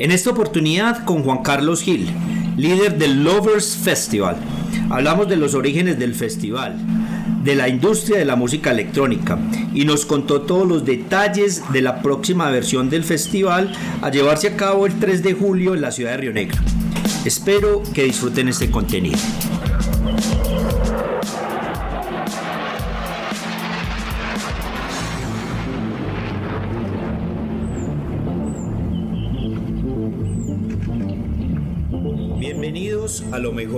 En esta oportunidad con Juan Carlos Gil, líder del Lovers Festival. Hablamos de los orígenes del festival, de la industria de la música electrónica y nos contó todos los detalles de la próxima versión del festival a llevarse a cabo el 3 de julio en la ciudad de Río Negro. Espero que disfruten este contenido.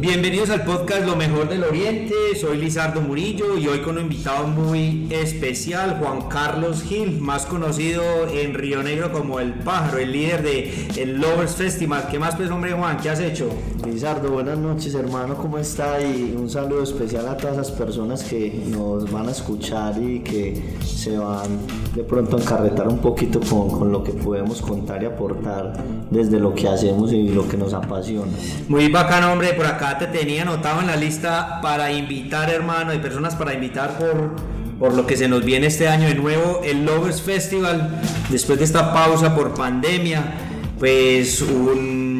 Bienvenidos al podcast Lo Mejor del Oriente, soy Lizardo Murillo y hoy con un invitado muy especial, Juan Carlos Gil, más conocido en Río Negro como El Pájaro, el líder de el Lovers Festival. ¿Qué más pues hombre Juan? ¿Qué has hecho? Lizardo, buenas noches hermano, ¿cómo está? Y un saludo especial a todas las personas que nos van a escuchar y que se van de pronto a encarretar un poquito con, con lo que podemos contar y aportar desde lo que hacemos y lo que nos apasiona. Muy bacano hombre, por acá te tenía anotado en la lista para invitar, hermano, de personas para invitar por, por lo que se nos viene este año de nuevo, el Lovers Festival, después de esta pausa por pandemia, pues un,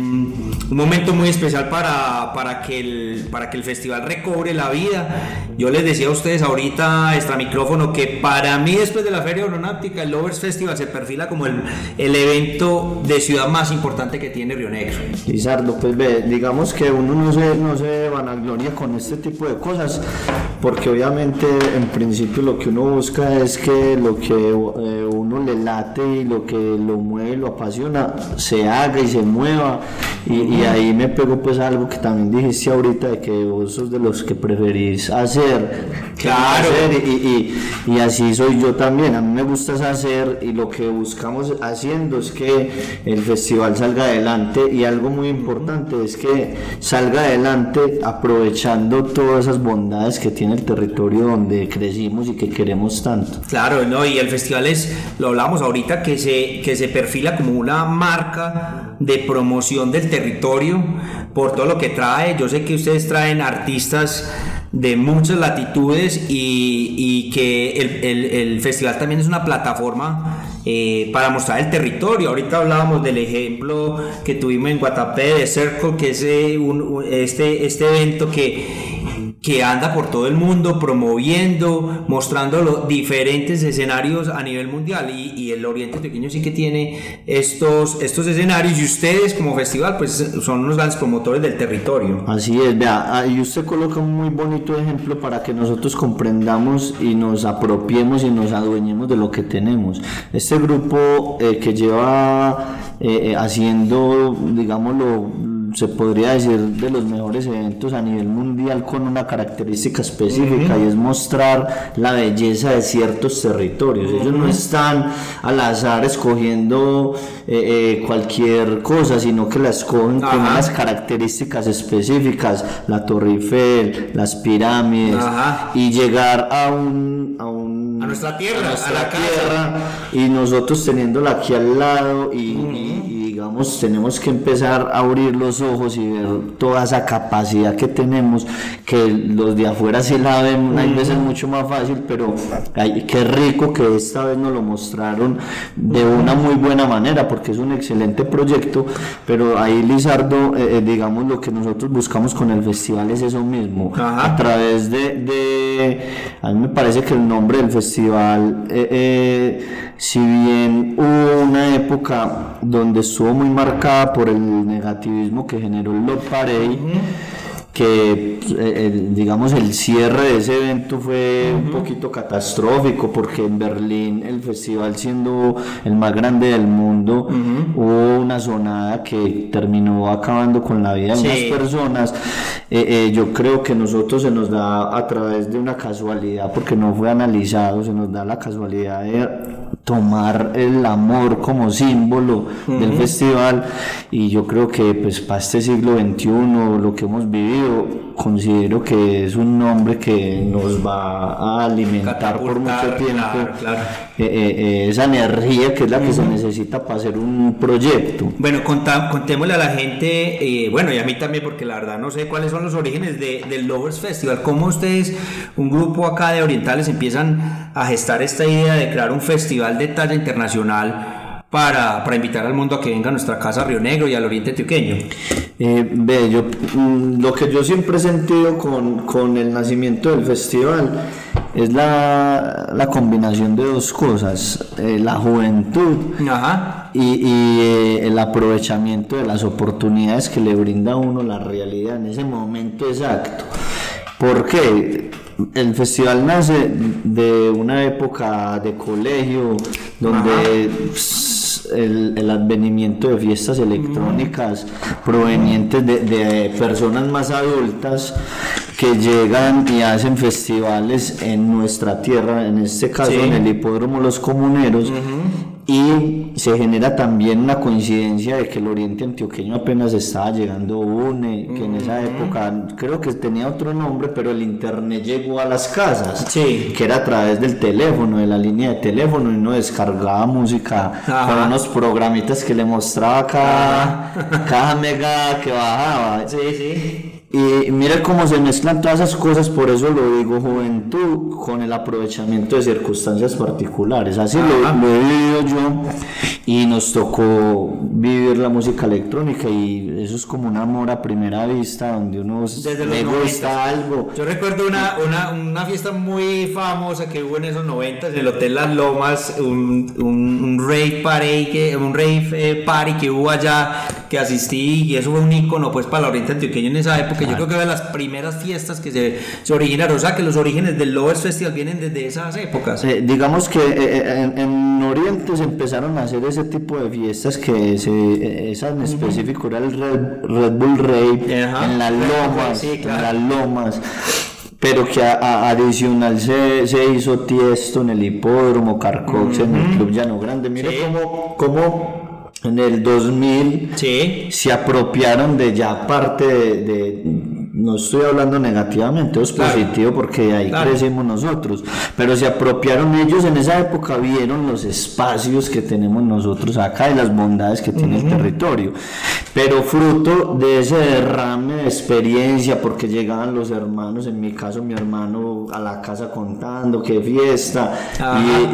un momento muy especial para, para, que el, para que el festival recobre la vida. Yo les decía a ustedes ahorita, extra micrófono, que para mí después de la Feria Aeronáutica, el Lovers Festival se perfila como el, el evento de ciudad más importante que tiene Río Negro. Lizardo, pues ve, digamos que uno no se, no se vanagloria con este tipo de cosas, porque obviamente en principio lo que uno busca es que lo que eh, uno le late y lo que lo mueve, lo apasiona, se haga y se mueva. Y, ahí me pego pues algo que también dijiste ahorita de que vos sos de los que preferís hacer. Claro. hacer, y, y- y así soy yo también. A mí me gusta hacer y lo que buscamos haciendo es que el festival salga adelante y algo muy importante es que salga adelante aprovechando todas esas bondades que tiene el territorio donde crecimos y que queremos tanto. Claro, ¿no? y el festival es, lo hablamos ahorita, que se, que se perfila como una marca de promoción del territorio por todo lo que trae. Yo sé que ustedes traen artistas de muchas latitudes y, y que el, el- festival también es una plataforma eh, para mostrar el territorio. Ahorita hablábamos del ejemplo que tuvimos en Guatapé de Circle, que es eh, un- este, este evento que que anda por todo el mundo promoviendo, mostrando diferentes escenarios a nivel mundial y, el Oriente Pequeño sí que tiene estos, estos escenarios y ustedes como festival pues son unos grandes promotores del territorio. Así es, vea, ahí usted coloca un muy bonito ejemplo para que nosotros comprendamos y nos apropiemos y nos adueñemos de lo que tenemos. Este grupo eh, que lleva eh, eh, haciendo, digámoslo, se podría decir de los mejores eventos a nivel mundial con una característica específica y es mostrar la belleza de ciertos territorios. Ellos no están al azar escogiendo eh, eh, cualquier cosa, sino que la escogen con unas características específicas, la Torre Eiffel, las pirámides, y llegar a un, a un- A nuestra tierra, a nuestra a la casa. tierra, y nosotros teniéndola aquí al lado y digamos tenemos que empezar a abrir los ojos y ver toda esa capacidad que tenemos que los de afuera sí la ven hay veces mucho más fácil pero ay, qué rico que esta vez nos lo mostraron de una muy buena manera porque es un excelente proyecto pero ahí Lizardo eh, eh, digamos lo que nosotros buscamos con el festival es eso mismo Ajá. a través de, de- a mí me parece que el nombre del festival eh, eh, si bien hubo una época donde estuvo muy marcada por el negativismo que generó el Lord Parade que eh, el- digamos el cierre de ese evento fue un poquito catastrófico porque en Berlín el festival siendo el más grande del mundo hubo una zonada que terminó acabando con la vida de Sí. unas personas. Eh, eh, yo creo que nosotros se nos da a través de una casualidad porque no fue analizado se nos da la casualidad de tomar el amor como símbolo del festival. Y yo creo que pues para este siglo XXI lo que hemos vivido considero que es un nombre que nos va a alimentar por mucho tiempo eh, eh, eh, esa energía que es la que se necesita para hacer un proyecto. Bueno contémosle a la gente bueno y a mí también porque la verdad no sé cuáles son los orígenes del Lovers Festival. Cómo ustedes un grupo acá de orientales empiezan a gestar esta idea de crear un festival de talla internacional para, para, invitar al mundo a que venga a nuestra casa Río Negro y al Oriente Antioqueño? Eh, ve, yo, mm, lo que yo siempre he sentido con, con el nacimiento del festival es la, la combinación de dos cosas, eh, la juventud y, y eh, el aprovechamiento de las oportunidades que le brinda a uno la realidad en ese momento exacto. ¿Por qué? el festival nace de una época de colegio donde el, advenimiento de fiestas electrónicas provenientes de, personas más adultas que llegan y hacen festivales en nuestra tierra, en este caso en el hipódromo Los Comuneros, y se genera también una coincidencia de que el oriente antioqueño apenas estaba llegando UNE, que en esa época creo que tenía otro nombre, pero el internet llegó a las casas, que era a través del teléfono, de la línea de teléfono, y uno descargaba música con unos programitas que le mostraba cada, cada mega que bajaba. Sí, sí. Y mira cómo se mezclan todas esas cosas, por eso lo digo juventud con el aprovechamiento de circunstancias particulares. Así lo, he vivido yo y nos tocó vivir la música electrónica y eso es como un amor a primera vista donde uno Desde le gusta algo. Yo recuerdo una, una, una, fiesta muy famosa que hubo en esos 90 en el Hotel Las Lomas, un, un, un rave party que, un rave eh, party que hubo allá que asistí y eso fue un icono pues para la Oriente Antioqueña en esa época yo creo que de las primeras fiestas que se, se, originaron, o sea que los orígenes del Lovers Festival vienen desde esas épocas. Eh, digamos que eh, eh, en, Oriente se empezaron a hacer ese tipo de fiestas que se, esa en específico era el Red, Bull Rave en las lomas, en las lomas pero que adicional se, se, hizo Tiesto en el hipódromo, Carcox en el Club Llano Grande. Mira cómo, cómo en el 2000 se apropiaron de ya parte de, no estoy hablando negativamente, es positivo porque ahí crecimos nosotros, pero se apropiaron ellos en esa época, vieron los espacios que tenemos nosotros acá y las bondades que tiene el territorio, pero fruto de ese derrame de experiencia, porque llegaban los hermanos, en mi caso mi hermano a la casa contando qué fiesta,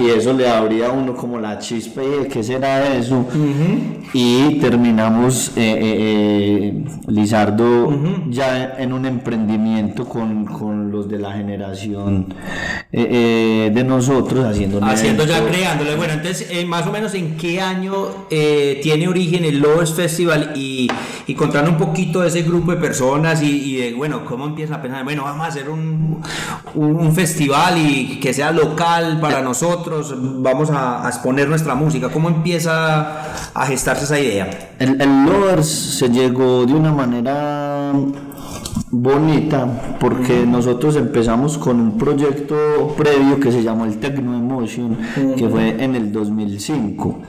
y, eso le abría a uno como la chispa y qué será eso y terminamos eh, eh, eh Lizardo ya en un emprendimiento con, con los de la generación eh, de nosotros haciendo haciendo ya creándole. Bueno entonces más o menos en qué año tiene origen el Lovers Festival y, y contando un poquito de ese grupo de personas y, de bueno cómo empieza a pensar bueno vamos a hacer un, un, festival y que sea local para nosotros. Vamos a, a exponer nuestra música. Cómo empieza a gestarse esa idea? El, el Lovers se llegó de una manera bonita porque nosotros empezamos con un proyecto previo que se llamó el Tecno Emotion que fue en el 2005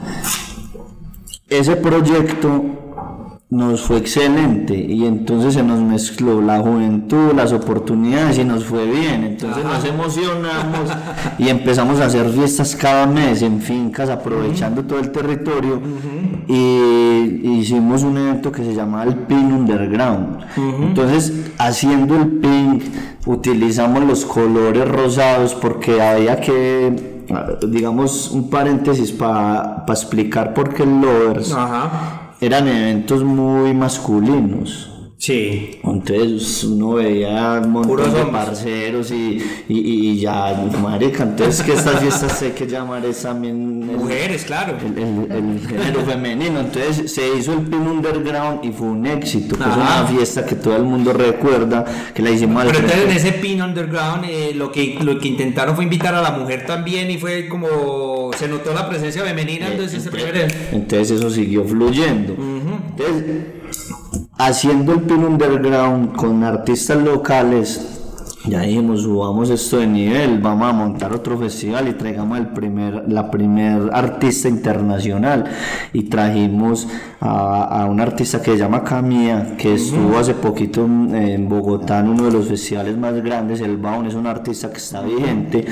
ese proyecto nos fue excelente. Y entonces se nos mezcló la juventud, las oportunidades y nos fue bien. Entonces nos emocionamos y empezamos a hacer fiestas cada mes en fincas aprovechando todo el territorio. Y hicimos un evento que se llamaba el Pin Underground. Entonces haciendo el pin utilizamos los colores rosados porque había que digamos un paréntesis para explicar por qué el Lovers eran eventos muy masculinos. Sí. Entonces uno veía un montón de parceros y, y, y, ya, marica, entonces que estas fiestas sé que llamar es también... Mujeres, claro. El, género femenino. Entonces se hizo el Pin Underground y fue un éxito. es una fiesta que todo el mundo recuerda, que la hicimos Pero entonces en ese Pin Underground eh, lo, que, lo que intentaron fue invitar a la mujer también y fue como... Se notó la presencia femenina, entonces, entonces, entonces eso siguió fluyendo. Entonces haciendo el pin underground con artistas locales, Ya dijimos, subamos esto de nivel, vamos a montar otro festival y traigamos el primer, la primer artista internacional. Y trajimos a, a un artista que se llama Camilla, que estuvo hace poquito en, en Bogotá en uno de los festivales más grandes, el Baun, es un artista que está vigente.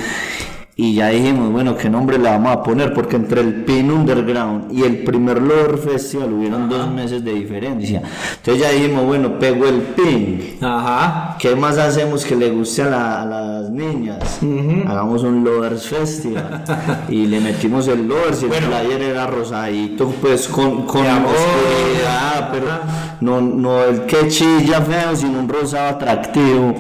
Y ya dijimos, bueno, ¿qué nombre le vamos a poner? Porque entre el Pin Underground y el primer Lover Festival hubieron dos meses de diferencia. Entonces ya dijimos, bueno, pego el Pin. Ajá. ¿Qué más hacemos que le guste a, la- a las niñas? Hagamos un Lovers Festival. y le metimos el Lovers y el player era rosadito, pues con, con oscuridad, pero no, no el que chilla feo, sino un rosado atractivo.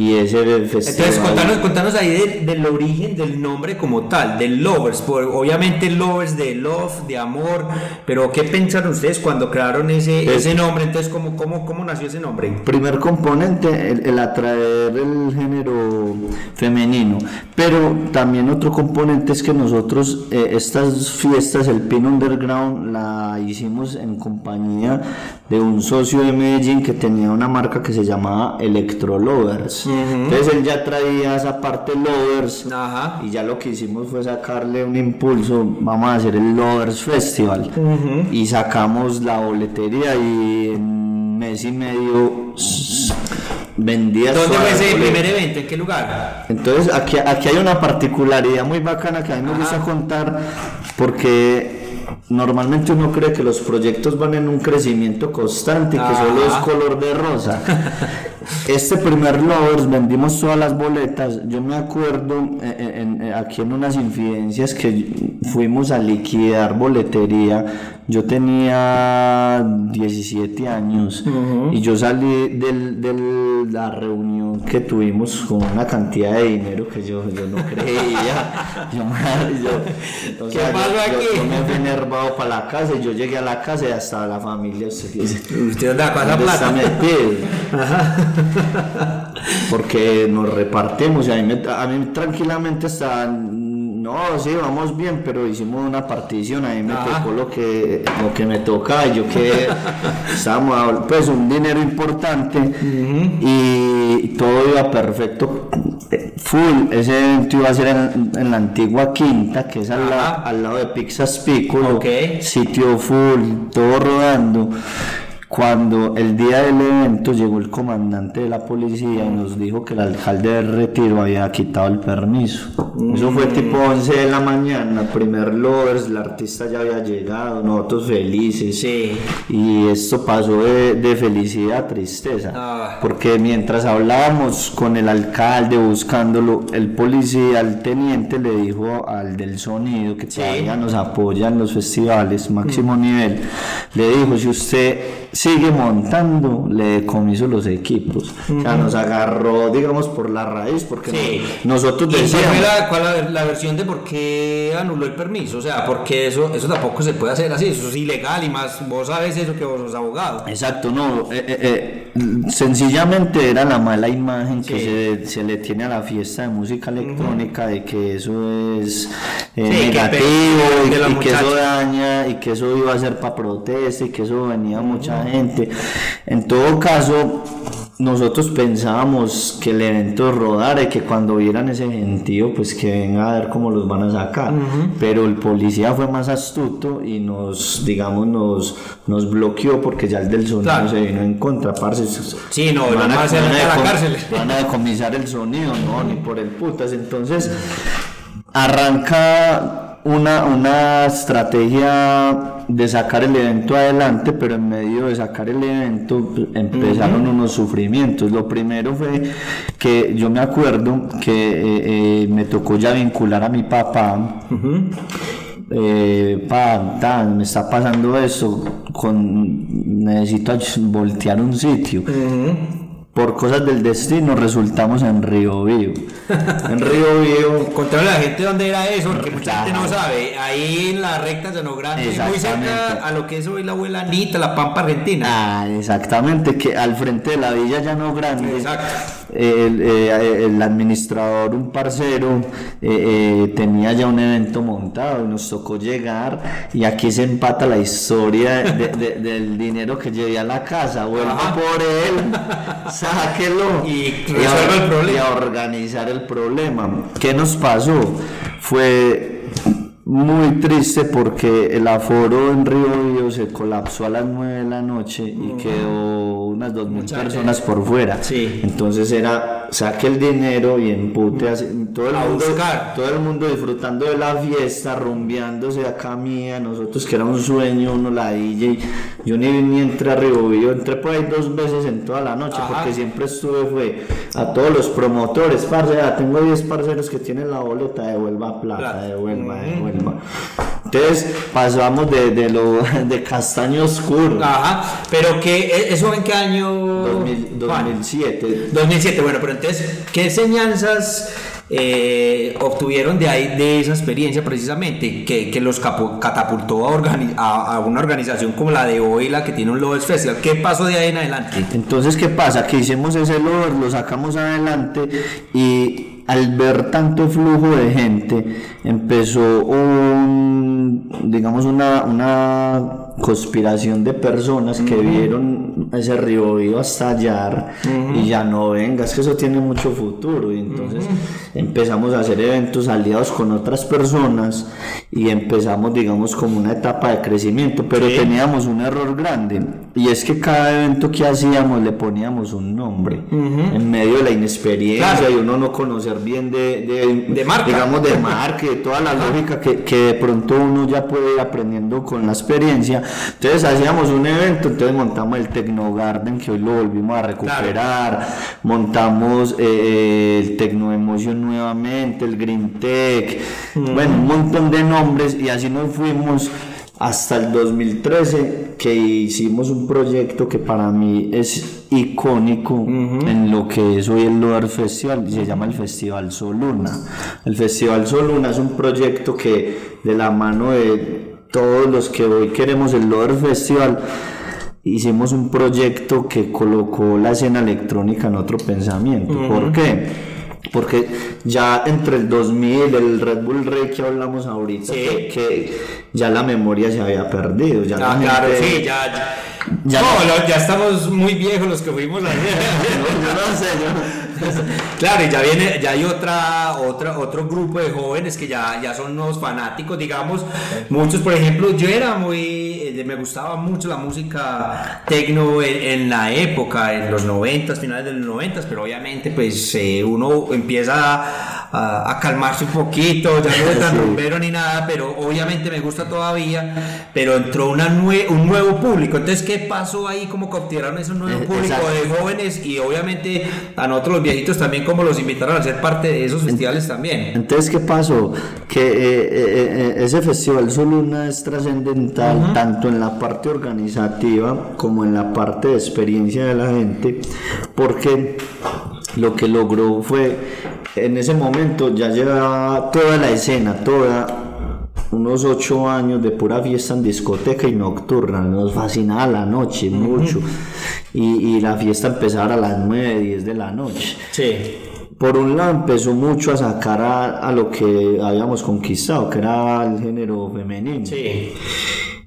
Y el festival. Entonces, contanos, contanos ahí de- del origen del nombre como tal, del Lovers. Por, obviamente, Lovers de love, de amor. Pero, ¿qué pensaron ustedes cuando crearon ese, Pues- ese nombre? Entonces, ¿cómo, cómo, ¿cómo nació ese nombre? Primer componente, el, el atraer el género femenino. Pero también otro componente es que nosotros eh, estas fiestas, el Pin Underground, la hicimos en compañía de un socio de Medellín que tenía una marca que se llamaba Electro Lovers. Entonces él ya traía esa parte Lovers. Ajá. Y ya lo que hicimos fue sacarle un impulso, vamos a hacer el Lovers Festival. Y sacamos la boletería y en mes y medio vendía ¿Dónde fue ese primer evento? ¿En qué lugar? Entonces aquí, aquí hay una particularidad muy bacana que a mí me gusta contar porque normalmente uno cree que los proyectos van en un crecimiento constante y que solo es Ajá. color de rosa. Este primer Lovers vendimos todas las boletas. Yo me acuerdo eh, eh, en- eh, aquí en unas infidencias que fuimos a liquidar boletería. Yo tenía 17 años y yo salí del- de la reunión que tuvimos con una cantidad de dinero que yo, yo no creía. Yo, yo- o ¿Qué sea, yo- pasó yo- aquí? yo me fui enervado para la casa y yo llegué a la casa y hasta la familia. Usted dice, Usted la ¿Dónde está plata. metido? Porque nos repartimos y a mí, me- a mí tranquilamente hasta no, sí, vamos bien, pero hicimos una partición, a mí me Ajá. tocó lo que, lo que me tocaba, yo que estábamos, pues un dinero importante y todo iba perfecto, full, ese evento iba a ser en, en la antigua quinta, que es al, la- al lado de Pizza Piccolo, Ok. sitio full, todo rodando. Cuando el día del evento llegó el comandante de la policía y nos dijo que el alcalde del retiro había quitado el permiso. Eso fue tipo 11 de la mañana, primer lovers, el artista ya había llegado, nosotros felices. Sí. Y esto pasó de, de felicidad a tristeza. Ah. Porque mientras hablábamos con el alcalde buscándolo, el policía, el teniente le dijo al del sonido que Sí. todavía nos apoya en los festivales, máximo nivel, le dijo, si usted sigue montando, le decomiso los equipos. O sea, nos agarró, digamos, por la raíz, porque Sí. nosotros ¿Y cuál decíamos... la, cuál la, la versión de por qué anuló el permiso? O sea, porque eso, eso tampoco se puede hacer así, eso es ilegal y más, vos sabes eso que vos sos abogado. Exacto, no, eh, eh, eh, sencillamente era la mala imagen que se, se le tiene a la fiesta de música electrónica de que eso es Sí, negativo y, y que eso daña y que eso iba a ser para protesta y que eso venía mucha gente. En todo caso, nosotros pensábamos que el evento rodara y que cuando vieran ese gentío, pues que venga a ver cómo los van a sacar. Pero el policía fue más astuto y nos, digamos, nos, nos bloqueó porque ya el del sonido Claro. se vino en contra, parce. Sí, no, van a, van a la cárcel. van a decomisar el sonido, no, ni por el putas. Entonces, arranca una, una estrategia de sacar el evento adelante, pero en medio de sacar el evento pues, empezaron unos sufrimientos. Lo primero fue que yo me acuerdo que eh, eh, me tocó ya vincular a mi papá. Eh, pa, tan, me está pasando eso, con, necesito voltear un sitio. Por cosas del destino resultamos en Río Vivo. en Río Vivo Contarle a la gente dónde era eso, porque mucha gente no sabe. Ahí en la recta Llano Grande, muy cerca a lo que es hoy la abuela Anita, la Pampa Argentina. Ah, exactamente, que al frente de la Villa Llano Grande. Exacto. El, eh, el administrador, un parcero, eh, eh, tenía ya un evento montado y nos tocó llegar y aquí se empata la historia de- de- del dinero que llevé a la casa. Vuelvo Ajá. por él, sáquelo Y a- resuelva el problema. y a organizar el problema. ¿Qué nos pasó? Fue muy triste porque el aforo en Río Bio se colapsó a las 9 de la noche y quedó unas 2.000 Mucha personas por fuera. Sí. Entonces era, saque el dinero y empute así, todo el A mundo, buscar. todo el mundo disfrutando de la fiesta, rumbeándose acá mía, nosotros que era un sueño, uno la DJ, yo ni, ni entré a Río Bio, entré por ahí dos veces en toda la noche Ajá. porque siempre estuve fue a todos los promotores, parce, ya tengo 10 parceros que tienen la boleta, devuelva plata, Plata. devuelva, devuelva. Entonces pasamos de, de lo de castaño oscuro, Ajá, pero que eso en qué año 2000 Juan? 2007. 2007, bueno, pero entonces, ¿qué enseñanzas eh, obtuvieron de ahí, de esa experiencia precisamente, que, que los capo- catapultó a, organi- a, a una organización como la de hoy, la que tiene un Lobos Festival? ¿Qué pasó de ahí en adelante? Entonces, ¿qué pasa? Que hicimos ese lover, lo sacamos adelante y al ver tanto flujo de gente, empezó un, digamos, una, una conspiración de personas que vieron ese río a estallar y ya no venga, es que eso tiene mucho futuro y entonces empezamos a hacer eventos aliados con otras personas y empezamos, digamos, como una etapa de crecimiento, pero teníamos un error grande y es que cada evento que hacíamos le poníamos un nombre en medio de la inexperiencia Claro. y uno no conocer bien de, de, De marca. digamos de marca de toda la lógica que, que de pronto uno ya puede ir aprendiendo con la experiencia. Entonces hacíamos un evento entonces montamos el Tecno Garden que hoy lo volvimos a recuperar. Montamos eh, el Tecno Emotion nuevamente el Green Tech. Bueno un montón de nombres y así nos fuimos hasta el 2013 que hicimos un proyecto que para mí es icónico en lo que es hoy el Loar Festival y se llama el Festival Soluna. El Festival Soluna es un proyecto que de la mano de todos los que hoy queremos el Loar Festival hicimos un proyecto que colocó la escena electrónica en otro pensamiento. ¿Por qué? Porque ya entre el 2000, el Red Bull Rey que hablamos ahorita, Sí. que, que ya la memoria se había perdido. Ya Ah, claro, gente- sí, ya, ya. Ya no, lo- ya estamos muy viejos los que fuimos ayer. No, yo no sé, yo- Claro, y ya viene, ya hay otra, otra, otro grupo de jóvenes que ya, ya son nuevos fanáticos, digamos. Muchos, por ejemplo, yo era muy, eh, me gustaba mucho la música tecno en, en la época, en los noventas, finales de los noventas, pero obviamente, pues eh, uno empieza a, a- calmarse un poquito, ya no es tan rumbero ni nada, pero obviamente me gusta todavía. Pero entró una nue- un nuevo público. Entonces, ¿qué pasó ahí? ¿Cómo capturaron ese nuevo Eh, público exacto. de jóvenes y obviamente a nosotros los viejitos también como los invitaron a ser parte de esos festivales también. Entonces, ¿qué pasó? Que eh, eh, ese festival Soluna es trascendental tanto en la parte organizativa como en la parte de experiencia de la gente, porque lo que logró fue, en ese momento ya llevaba toda la escena, toda unos ocho años de pura fiesta en discoteca y nocturna, nos fascinaba la noche mucho y, y la fiesta empezaba a las 9, 10 de la noche Sí. por un lado empezó mucho a sacar a, a lo que habíamos conquistado, que era el género femenino. Sí.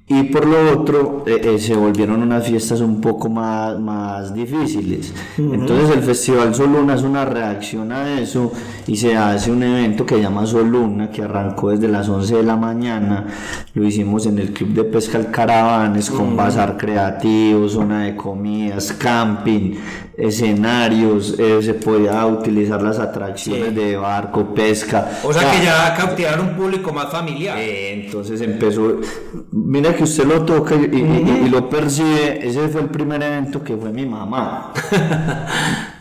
Y por lo otro, eh, eh, se volvieron unas fiestas un poco más, más difíciles. Entonces el Festival Soluna es una reacción a eso y se hace un evento que se llama Soluna, que arrancó desde las 11 de la mañana. Lo hicimos en el Club de Pesca El Caravanes, con bazar creativo, zona de comidas, camping, escenarios, eh, se podía utilizar las atracciones Sí. de barco, pesca. O sea Ya. que ya cautivaron un público más familiar. Eh, entonces empezó, mira que usted lo toca y, y- y- y lo percibe, ese fue el primer evento que fue mi mamá.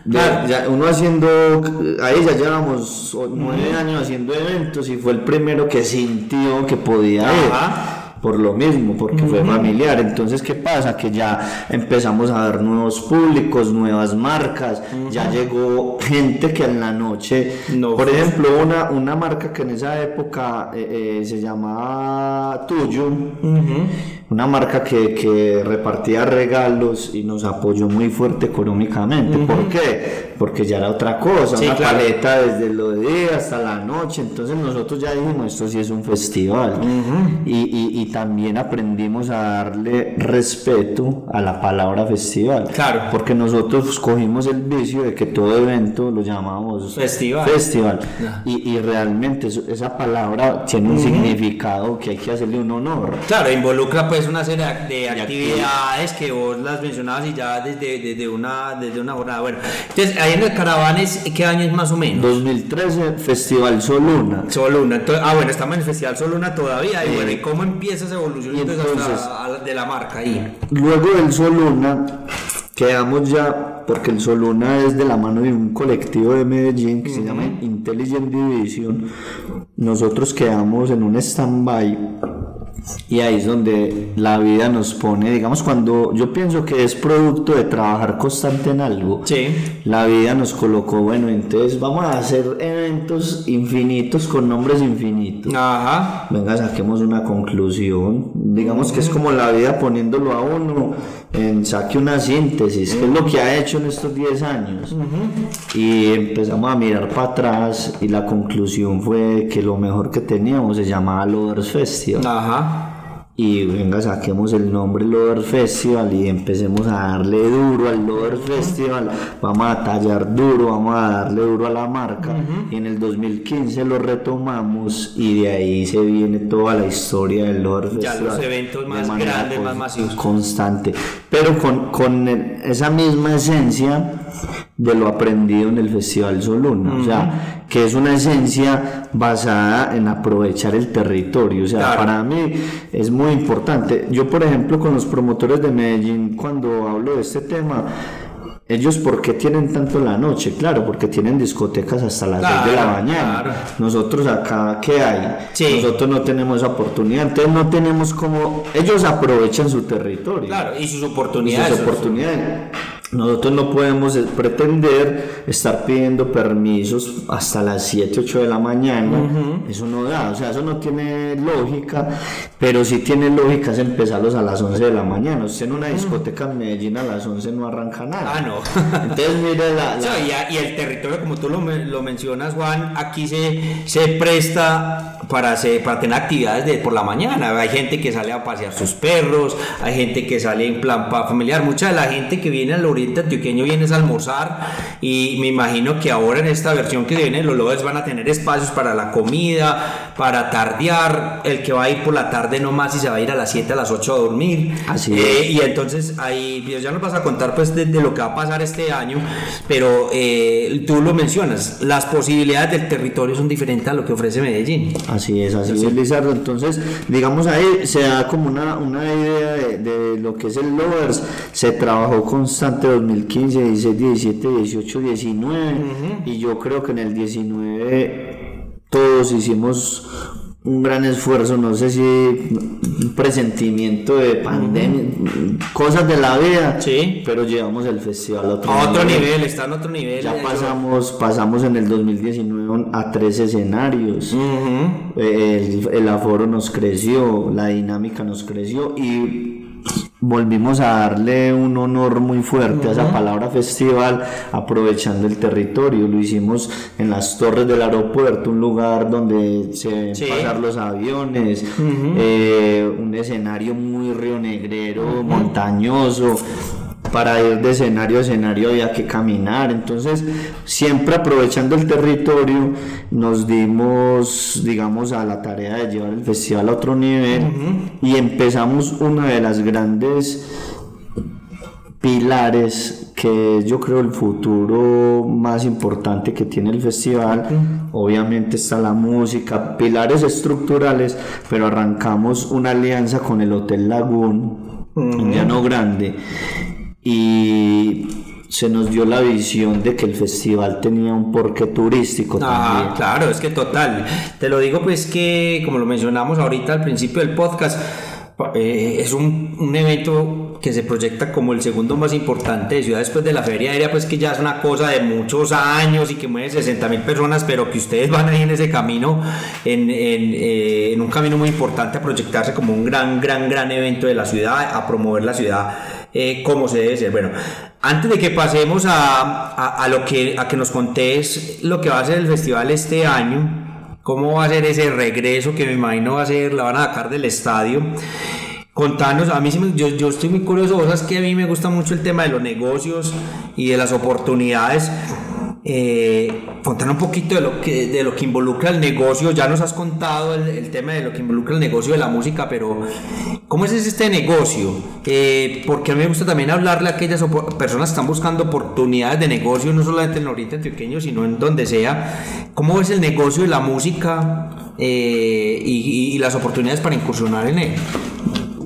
Claro. ya uno haciendo, ahí ya llevamos nueve años haciendo eventos y fue el primero que sintió que podía ir. Por lo mismo, porque fue familiar. Entonces, ¿qué pasa? Que ya empezamos a ver nuevos públicos, nuevas marcas, ya llegó gente que en la noche, No, por ejemplo, una, una marca que en esa época eh, eh, se llamaba Tuyo, una marca que, que repartía regalos y nos apoyó muy fuerte económicamente. ¿Por qué? Porque ya era otra cosa, Sí, una claro. paleta desde lo de día hasta la noche. Entonces nosotros ya dijimos, esto sí es un festival. y, y- y también aprendimos a darle respeto a la palabra festival. Claro. Porque nosotros cogimos el vicio de que todo evento lo llamamos Festival. festival. Y, y realmente eso- esa palabra tiene un significado que hay que hacerle un honor. Claro, involucra pues una serie de De actividades que vos las mencionabas y ya desde, desde, una, desde una jornada. Bueno, entonces ahí en el Caravanes, ¿qué año es más o menos? 2013, Festival Soluna. Solo una. Entonces- ah, bueno, estamos en el Festival Solo una todavía. Y bueno, ¿y cómo empieza esa evolución Y entonces, hasta entonces- a de la marca ahí? Luego del Soluna, quedamos ya, porque el Soluna es de la mano de un colectivo de Medellín que se llama Intelligent Division. Nosotros quedamos en un stand-by. Y ahí es donde la vida nos pone, digamos, cuando yo pienso que es producto de trabajar constante en algo, Sí. la vida nos colocó, bueno, entonces vamos a hacer eventos infinitos con nombres infinitos. Ajá. Venga, saquemos una conclusión. Digamos que es como la vida poniéndolo a uno en saque una síntesis, que es lo que ha hecho en estos 10 años. Y empezamos a mirar para atrás y la conclusión fue que lo mejor que teníamos se llamaba Lovers Festival. Ajá. Y venga, saquemos el nombre Lovers Festival y empecemos a darle duro al Lovers Festival. Vamos a tallar duro, vamos a darle duro a la marca. Y en el 2015 lo retomamos y de ahí se viene toda la historia del Lovers Ya Festival. los eventos más grandes, más masivos. Constante. Pero con, con esa misma esencia de lo aprendido en el Festival Soluna. O sea, que es una esencia basada en aprovechar el territorio. O sea, Claro. para mí es muy importante. Yo, por ejemplo, con los promotores de Medellín, cuando hablo de este tema, ellos, ¿por qué tienen tanto la noche? Claro, porque tienen discotecas hasta las 2 de la Claro, mañana. claro. Nosotros acá, ¿qué hay? Sí. Nosotros no tenemos esa oportunidad. Entonces, no tenemos como. Ellos aprovechan su territorio Claro, y sus y oportunidades. sus oportunidades. Nosotros no podemos pretender estar pidiendo permisos hasta las 7, 8 de la mañana. Eso no da, o sea, eso no tiene lógica, pero sí tiene lógica es empezarlos a las 11 de la mañana. Usted en una discoteca en Medellín a las 11 no arranca nada. Ah, no. Entonces, mire la... la- Sí, y, el territorio, como tú lo, lo mencionas, Juan, aquí se, se presta para, hacer, para tener actividades de por la mañana. Hay gente que sale a pasear sus perros, hay gente que sale en plan familiar. Mucha de la gente que viene al oriente antioqueño viene es a almorzar y me imagino que ahora en esta versión que viene los lovers van a tener espacios para la comida, para tardear. El que va a ir por la tarde nomás y se va a ir a las 7, a las 8 a dormir. Así Eh, y entonces ahí pues, ya nos vas a contar pues de, de lo que va a pasar este año, pero eh, tú lo mencionas, las posibilidades del territorio son diferentes a lo que ofrece Medellín. Así es, así es, Lizardo. Entonces, digamos ahí se da como una, una idea de, de lo que es el Lovers. Se trabajó constante 2015, 16, 17, 18, 19. Y yo creo que en el 19 todos hicimos un gran esfuerzo, no sé si un presentimiento de pandemia, cosas de la vida, Sí. pero llevamos el festival a otro, A otro nivel, está en otro nivel. Ya eso. pasamos, pasamos en el 2019 a tres escenarios. Ujú. El, el aforo nos creció, la dinámica nos creció y volvimos a darle un honor muy fuerte a esa palabra festival aprovechando el territorio. Lo hicimos en las torres del aeropuerto, un lugar donde se Sí. pasar los aviones, eh, un escenario muy rionegrero, montañoso. Para ir de escenario a escenario había que caminar, entonces siempre aprovechando el territorio nos dimos, digamos, a la tarea de llevar el festival a otro nivel y empezamos una de las grandes pilares que es, yo creo el futuro más importante que tiene el festival. Obviamente está la música, pilares estructurales, pero arrancamos una alianza con el Hotel Lagún en Llano Grande y se nos dio la visión de que el festival tenía un porqué turístico Ah, también. claro, es que total. Te lo digo pues que, como lo mencionamos ahorita al principio del podcast, eh, es un, un evento que se proyecta como el segundo más importante de ciudad después de la feria aérea, pues que ya es una cosa de muchos años y que mueve 60 mil personas, pero que ustedes van ahí en ese camino, en, en, eh, en, un camino muy importante a proyectarse como un gran, gran, gran evento de la ciudad, a promover la ciudad eh, como se debe ser. Bueno, antes de que pasemos a, a, lo que, a que nos contés lo que va a ser el festival este año, cómo va a ser ese regreso que me imagino va a ser, la van a sacar del estadio. Contanos, a mí sí yo, yo estoy muy curioso, vos sabes que a mí me gusta mucho el tema de los negocios y de las oportunidades. Eh, contanos un poquito de lo, que, de lo que involucra el negocio, ya nos has contado el, tema de lo que involucra el negocio de la música, pero ¿cómo es este negocio? Eh, porque a mí me gusta también hablarle a aquellas personas que están buscando oportunidades de negocio, no solamente en el Oriente Antioqueño, sino en donde sea. ¿Cómo es el negocio de la música eh, y las oportunidades para incursionar en él?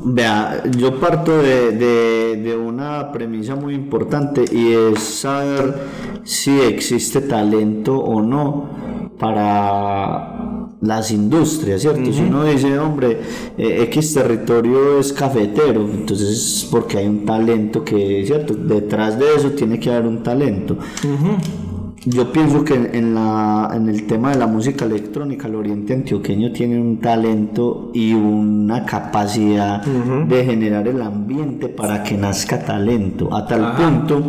Vea, yo parto de, de, de, una premisa muy importante y es saber si existe talento o no para las industrias, ¿cierto? Uh -huh. Si uno dice, hombre, eh, X territorio es cafetero, entonces es porque hay un talento que, ¿cierto? Detrás de eso tiene que haber un talento. Uh -huh yo pienso que en, la, en el tema de la música electrónica, el Oriente Antioqueño tiene un talento y una capacidad uh -huh. de generar el ambiente para que nazca talento, a tal Ajá. punto,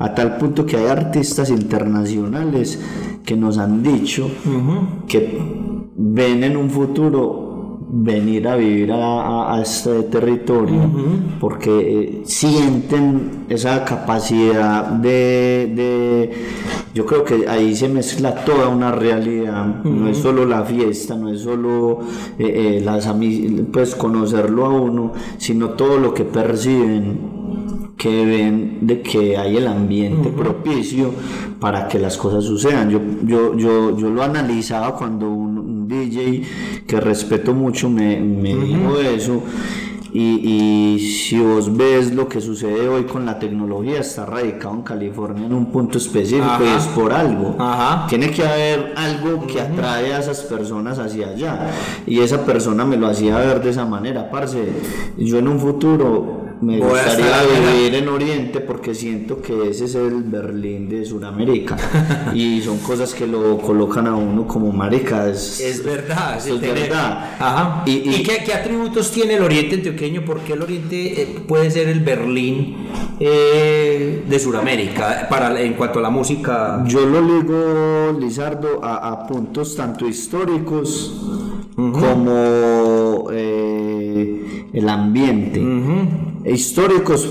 a tal punto que hay artistas internacionales que nos han dicho uh -huh. que ven en un futuro venir a vivir a, este territorio uh -huh. porque eh, sienten esa capacidad de, de, yo creo que ahí se mezcla toda una realidad uh -huh. no es solo la fiesta no es solo eh, eh, las pues conocerlo a uno sino todo lo que perciben que ven de que hay el ambiente uh -huh. propicio para que las cosas sucedan. Yo, yo, yo, yo lo analizaba cuando un, un DJ que respeto mucho me, me uh -huh. dijo eso. Y, y, si vos ves lo que sucede hoy con la tecnología, está radicado en California en un punto específico Ajá. y es por algo. Ajá. Tiene que haber algo que atrae a esas personas hacia allá. Y esa persona me lo hacía ver de esa manera, parce. Yo en un futuro me Voy gustaría vivir en Oriente porque siento que ese es el Berlín de Sudamérica. Y son cosas que lo colocan a uno como marica es, es verdad es, es verdad. Ajá. y, y, ¿Y qué, qué, atributos tiene el Oriente antioqueño porque el Oriente eh, puede ser el Berlín eh, de Sudamérica para en cuanto a la música yo lo ligo Lizardo a, a puntos tanto históricos uh -huh. como eh, el ambiente. Uh -huh históricos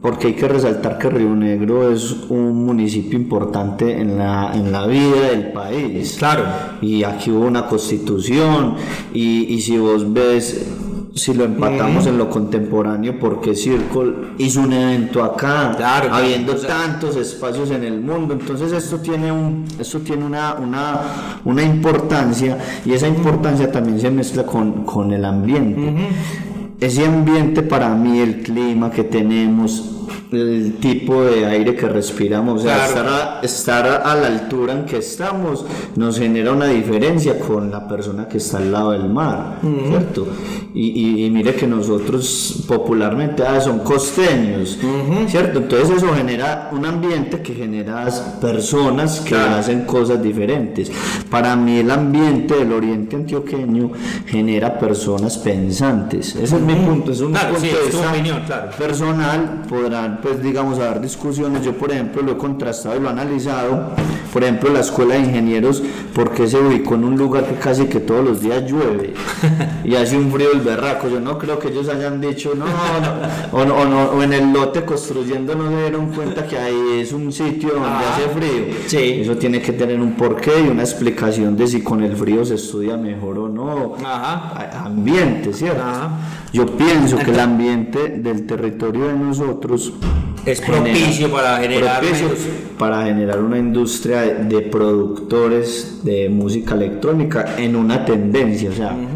porque hay que resaltar que Río Negro es un municipio importante en la, en la vida del país. Claro. Y aquí hubo una constitución y, y si vos ves si lo empatamos en lo contemporáneo, porque Circle hizo un evento acá, claro, habiendo claro. tantos espacios en el mundo. Entonces esto tiene un, esto tiene una, una, una importancia y esa importancia también se mezcla con, con el ambiente. Ese ambiente para mí, el clima que tenemos, el tipo de aire que respiramos, o sea, claro. estar, a, estar, a, la altura en que estamos nos genera una diferencia con la persona que está al lado del mar, uh -huh. ¿cierto? Y, y, y, mire que nosotros popularmente ah, son costeños, uh -huh. ¿cierto? Entonces eso genera un ambiente que genera personas que claro. hacen cosas diferentes. Para mí el ambiente del oriente antioqueño genera personas pensantes. Ese uh -huh. es mi punto, es un claro, punto sí, de vista opinión, claro. personal, podrán pues digamos dar discusiones, yo por ejemplo lo he contrastado y lo he analizado, por ejemplo la escuela de ingenieros, porque se ubicó en un lugar que casi que todos los días llueve y hace un frío el berraco, yo no creo que ellos hayan dicho no, no. O, no, o, no, o, en el lote construyendo no se dieron cuenta que ahí es un sitio donde ah, hace frío, sí. eso tiene que tener un porqué y una explicación de si con el frío se estudia mejor o no, Ajá. ambiente, ¿cierto? Ajá. Yo pienso que el ambiente del territorio de nosotros es propicio para generar para generar una industria de productores de música electrónica en una tendencia, o sea, uh -huh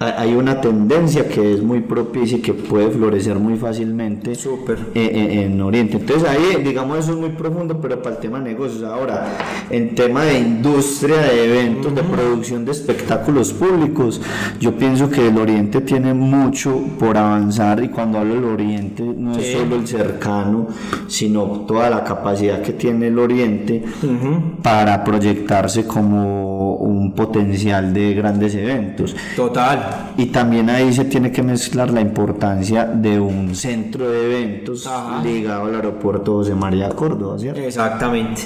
hay una tendencia que es muy propicia y que puede florecer muy fácilmente Súper. eh, eh, en Oriente. Entonces ahí, digamos, eso es muy profundo, pero para el tema de negocios. Ahora, en tema de industria, de eventos, de producción de espectáculos públicos, yo pienso que el Oriente tiene mucho por avanzar y cuando hablo del Oriente no es solo el cercano, sino toda la capacidad que tiene el Oriente para proyectarse como un potencial de grandes eventos. Total. Y también ahí se tiene que mezclar la importancia de un centro de eventos Ajá. ligado al aeropuerto José María Córdoba, ¿cierto? Exactamente.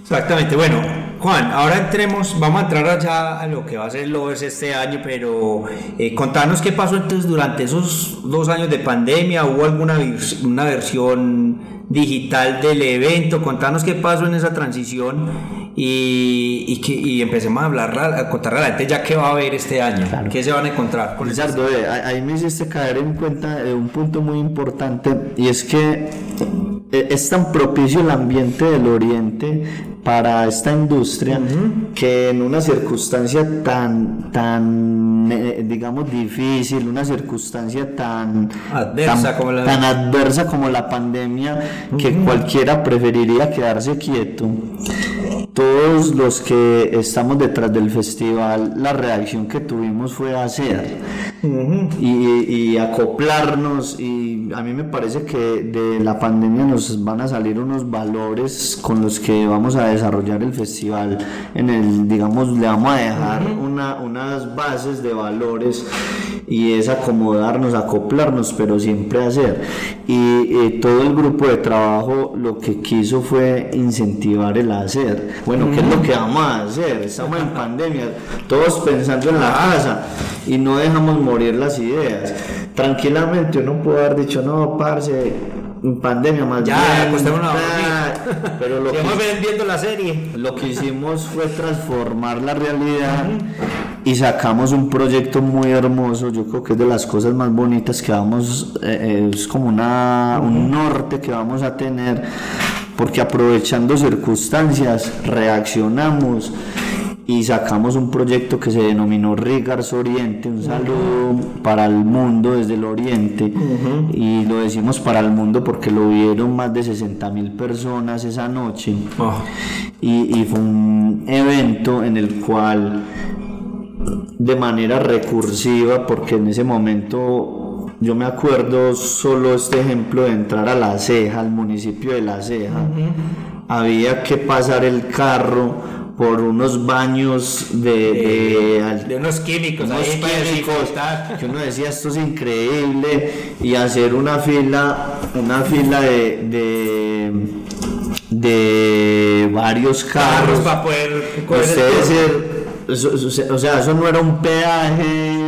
Exactamente. Bueno, Juan, ahora entremos, vamos a entrar allá a lo que va a ser Lovers este año, pero eh, contanos qué pasó entonces durante esos dos años de pandemia, ¿hubo alguna una versión digital del evento? Contanos qué pasó en esa transición y, y, que, y empecemos a hablar, a contarle a la gente ya qué va a haber este año, Claro. qué se van a encontrar con Lizardo, eh, ahí me hiciste caer en cuenta de un punto muy importante y es que eh, es tan propicio el ambiente del Oriente para esta industria que en una circunstancia tan, tan eh, digamos, difícil, una circunstancia tan Adversa tan, como la- tan adversa como la pandemia, que cualquiera preferiría quedarse quieto. Todos los que estamos detrás del festival, la reacción que tuvimos fue hacer y, y acoplarnos y a mí me parece que de la pandemia nos van a salir unos valores con los que vamos a desarrollar el festival. En el digamos le vamos a dejar una, unas bases de valores y es acomodarnos acoplarnos pero siempre hacer. Y eh, todo el grupo de trabajo lo que quiso fue incentivar el hacer bueno qué es lo que vamos a hacer estamos en pandemia todos pensando en la casa y no dejamos morir las ideas. Tranquilamente uno puede haber dicho, no, parce, en pandemia más Ya, bien, acostémonos a ah", pero lo que, Sigamos viendo la serie. lo que hicimos fue transformar la realidad y sacamos un proyecto muy hermoso, yo creo que es de las cosas más bonitas que vamos, eh, eh, es como una, un norte que vamos a tener, porque aprovechando circunstancias reaccionamos y sacamos un proyecto que se denominó Rigars Oriente, un saludo para el mundo desde el Oriente y lo decimos para el mundo porque lo vieron más de 60 mil personas esa noche Oh. y, y fue un evento en el cual de manera recursiva porque en ese momento yo me acuerdo solo este ejemplo de entrar a La Ceja, al municipio de La Ceja, había que pasar el carro por unos baños de, de unos químicos unos ahí químicos, que uno decía esto es increíble y hacer una fila una fila de de, varios Carros carros. para poder coger el o sea eso no era un peaje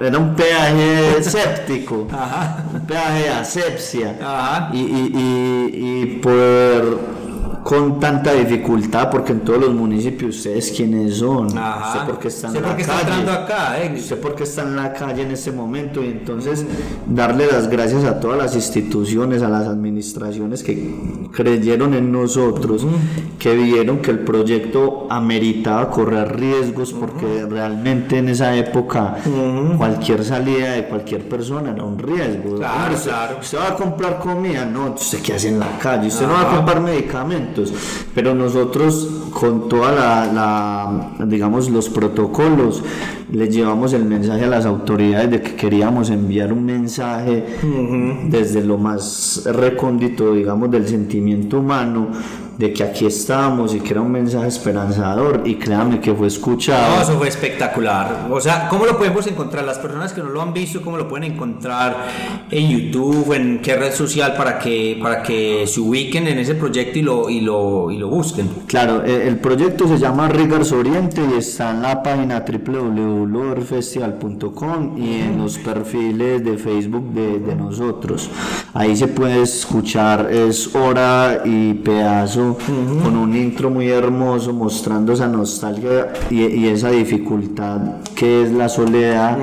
era un peaje séptico Ajá. un peaje asepsia Ajá. y, y, y, y por con tanta dificultad porque en todos los municipios ustedes quiénes son Ajá. usted por qué está en Sé la por qué está calle entrando acá, eh. usted por qué está en la calle en este momento y entonces darle las gracias a todas las instituciones, a las administraciones que creyeron en nosotros, que vieron que el proyecto ameritaba correr riesgos porque realmente en esa época cualquier salida de cualquier persona era un riesgo. Claro, usted, claro. usted va a comprar comida, no, usted qué hace en la calle, usted no va a comprar medicamentos, pero nosotros con toda la, la, digamos los protocolos le llevamos el mensaje a las autoridades de que queríamos enviar un mensaje desde lo más recóndito digamos del sentimiento humano de que aquí estábamos y que era un mensaje esperanzador y créanme que fue escuchado No, eso fue espectacular. O sea, ¿cómo lo podemos encontrar? Las personas que no lo han visto, ¿cómo lo pueden encontrar en YouTube, en qué red social para que, para que se ubiquen en ese proyecto y lo, y lo, y lo busquen? Claro, eh, el proyecto se llama Rigars Oriente y está en la página www.loverfestival.com y en los perfiles de Facebook de, de nosotros. Ahí se puede escuchar, es hora y pedazo hermoso, con un intro muy hermoso, mostrando esa nostalgia y, y esa dificultad que es la soledad,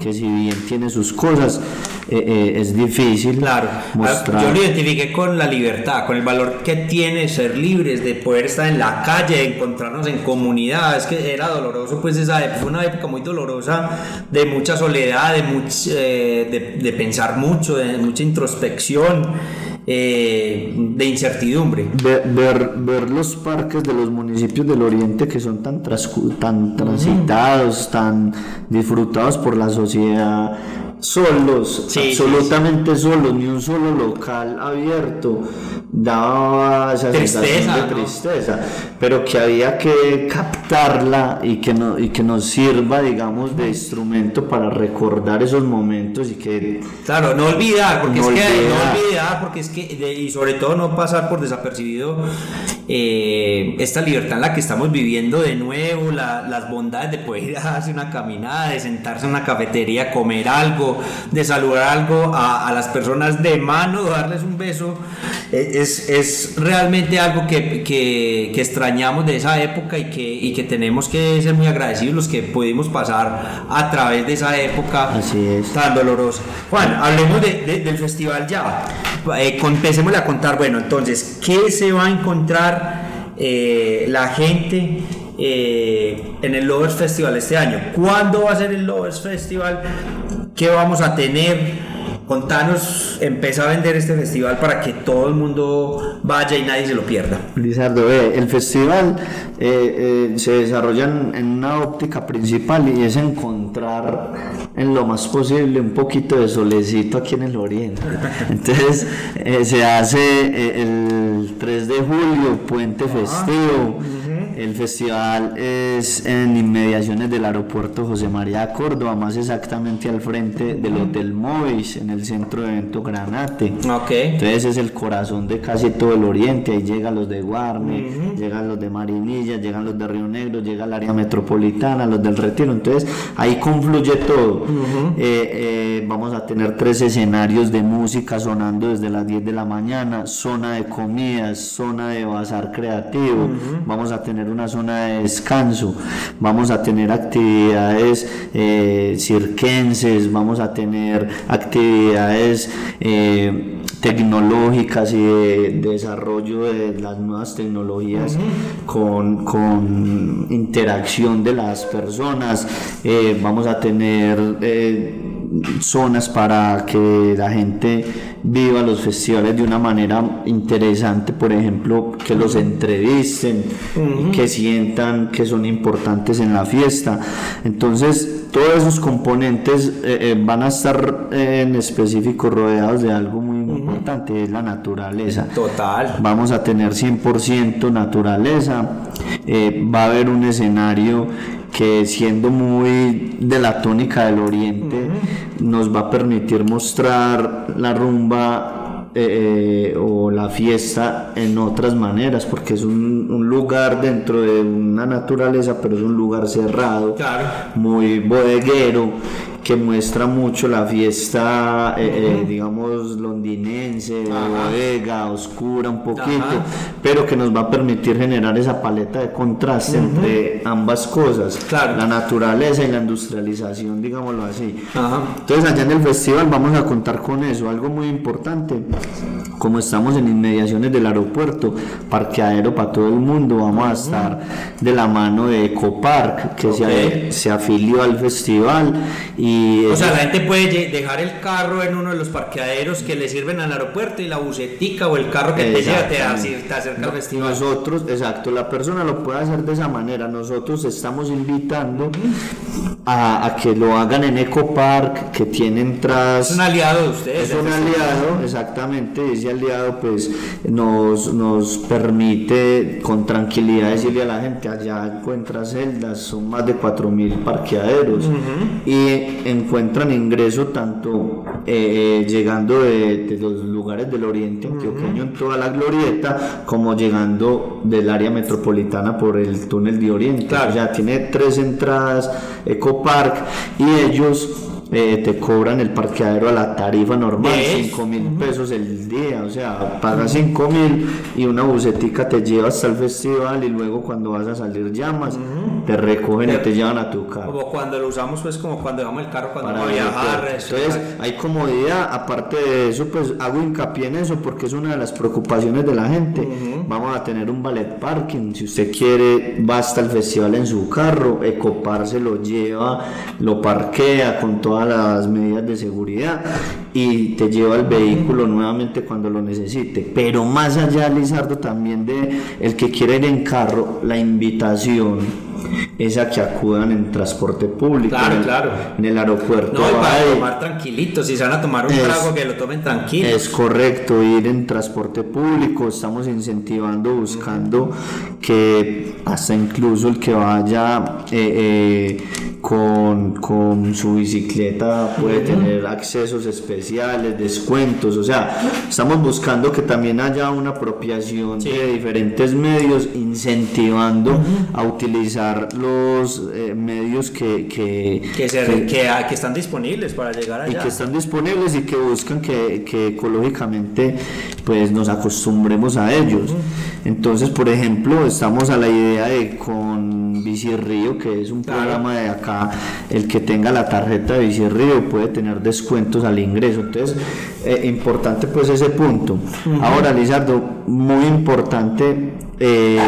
que si bien tiene sus cosas, eh, eh, es difícil Claro, mostrar. yo lo identifiqué con la libertad, con el valor que tiene ser libres, de poder estar en la calle, de encontrarnos en comunidad. Es que era doloroso, pues esa época, fue una época muy dolorosa, de mucha soledad, de, much- eh, de, de pensar mucho, de mucha introspección, eh, de incertidumbre. Ver, ver, los parques de los municipios del oriente que son tan, tan transitados, tan disfrutados por la sociedad, solos, Sí, sí, absolutamente solos, ni un solo local abierto, daba esa Tristeza, sensación de ¿no? tristeza, pero que había que captarla y que, no, y que nos sirva, digamos, de instrumento para recordar esos momentos y que Claro, no olvidar, porque No es que olvidar. no olvidar, porque es que y sobre todo no pasar por desapercibido eh, esta libertad en la que estamos viviendo de nuevo, la- las bondades de poder ir a darse una caminada, de sentarse en una cafetería, comer algo, de saludar algo a, a las personas de mano, darles un beso, eh, es, es realmente algo que, que- que extrañamos de esa época y que, y que tenemos que ser muy agradecidos los que pudimos pasar a través de esa época Así es. tan dolorosa. Juan, hablemos de- de- del festival ya. Eh, empecémosle a contar, bueno, entonces, ¿qué se va a encontrar eh, la gente eh, en el Lovers Festival este año? ¿Cuándo va a ser el Lovers Festival? ¿Qué vamos a tener? Contanos, empieza a vender este festival para que todo el mundo vaya y nadie se lo pierda. Lizardo, ve, el festival eh, eh, se desarrolla en, en una óptica principal y es encontrar en lo más posible un poquito de solecito aquí en el oriente. Entonces eh, se hace eh, el 3 de julio, puente festivo. El festival es en inmediaciones del aeropuerto José María Córdoba, más exactamente al frente del Hotel Movis, en el centro de evento Granate. Entonces es el corazón de casi todo el oriente, ahí llegan los de Guarne, llegan los de Marinilla, llegan los de Río Negro, llega el área metropolitana, los del Retiro, entonces ahí confluye todo. Eh, eh, vamos a tener tres escenarios de música sonando desde las 10 de la mañana, zona de comidas, zona de bazar creativo, vamos a tener una zona de descanso, vamos a tener actividades eh, circenses, vamos a tener actividades eh, tecnológicas y de, desarrollo de las nuevas tecnologías con, con interacción de las personas, eh, vamos a tener eh, zonas para que la gente viva los festivales de una manera interesante, por ejemplo, que los entrevisten, que sientan que son importantes en la fiesta. Entonces, todos esos componentes eh, eh, van a estar eh, en específico rodeados de algo muy importante, es la naturaleza. Total. Vamos a tener 100% naturaleza, va a haber un escenario que siendo muy de la tónica del oriente nos va a permitir mostrar la rumba eh, eh, o la fiesta en otras maneras porque es un, un lugar dentro de una naturaleza pero es un lugar cerrado Claro. muy bodeguero que muestra mucho la fiesta, eh, eh, digamos, londinense, bodega, oscura un poquito, Ajá. pero que nos va a permitir generar esa paleta de contraste entre ambas cosas, Claro. la naturaleza y la industrialización, digámoslo así. Ajá. Entonces allá en el festival vamos a contar con eso, algo muy importante, como estamos en inmediaciones del aeropuerto, parqueadero para todo el mundo, vamos a estar de la mano de Ecopark, que Ok. se, se afilió al festival y O sea, la gente puede dejar el carro en uno de los parqueaderos que le sirven al aeropuerto y la bucetica o el carro que te lleva te, acerca al festival. Nosotros, exacto, la persona lo puede hacer de esa manera. Nosotros estamos invitando a, a que lo hagan en Ecopark, que tiene entradas. Es un aliado de ustedes. Es un el aliado, exactamente, ese aliado pues nos, nos permite con tranquilidad decirle a la gente, allá encuentra celdas, son más de 4.000 parqueaderos y encuentran ingreso tanto eh, llegando de, de los lugares del oriente antioqueño en toda la glorieta como llegando del área metropolitana por el túnel de oriente. Claro. O sea, tiene tres entradas Ecopark y ellos eh, te cobran el parqueadero a la tarifa normal, ¿Ves? 5 mil pesos el día, o sea, pagas 5 mil y una bucetica te lleva hasta el festival y luego cuando vas a salir llamas, te recogen y te llevan a tu carro. Como cuando lo usamos, pues como cuando dejamos el carro cuando para vamos a viajar. Entonces, hay comodidad, aparte de eso, pues hago hincapié en eso porque es una de las preocupaciones de la gente. Vamos a tener un ballet parking, si usted quiere, va hasta el festival en su carro, Ecopar se lo lleva, lo parquea con las medidas de seguridad y te lleva el vehículo nuevamente cuando lo necesite. Pero más allá, Lizardo, también de el que quiere ir en carro, la invitación es a que acudan en transporte público, Claro, en el, claro. en el aeropuerto. No, y para hay- tomar tranquilitos, si se van a tomar un Es- trago, que lo tomen tranquilos. es correcto, ir en transporte público, estamos incentivando, buscando que hasta incluso el que vaya eh, eh, con, con su bicicleta puede tener accesos especiales, descuentos, o sea, estamos buscando que también haya una apropiación de diferentes medios, incentivando a utilizar los eh, medios que, que, que, se, que- que, que están disponibles para llegar y allá. que están disponibles y que buscan que, que ecológicamente pues nos acostumbremos a ellos. Entonces, por ejemplo, estamos a la idea de con Bici Río, que es un Claro. programa de acá, el que tenga la tarjeta de Bici Río puede tener descuentos al ingreso. Entonces, eh, importante pues ese punto. Ahora, Lizardo, muy importante eh,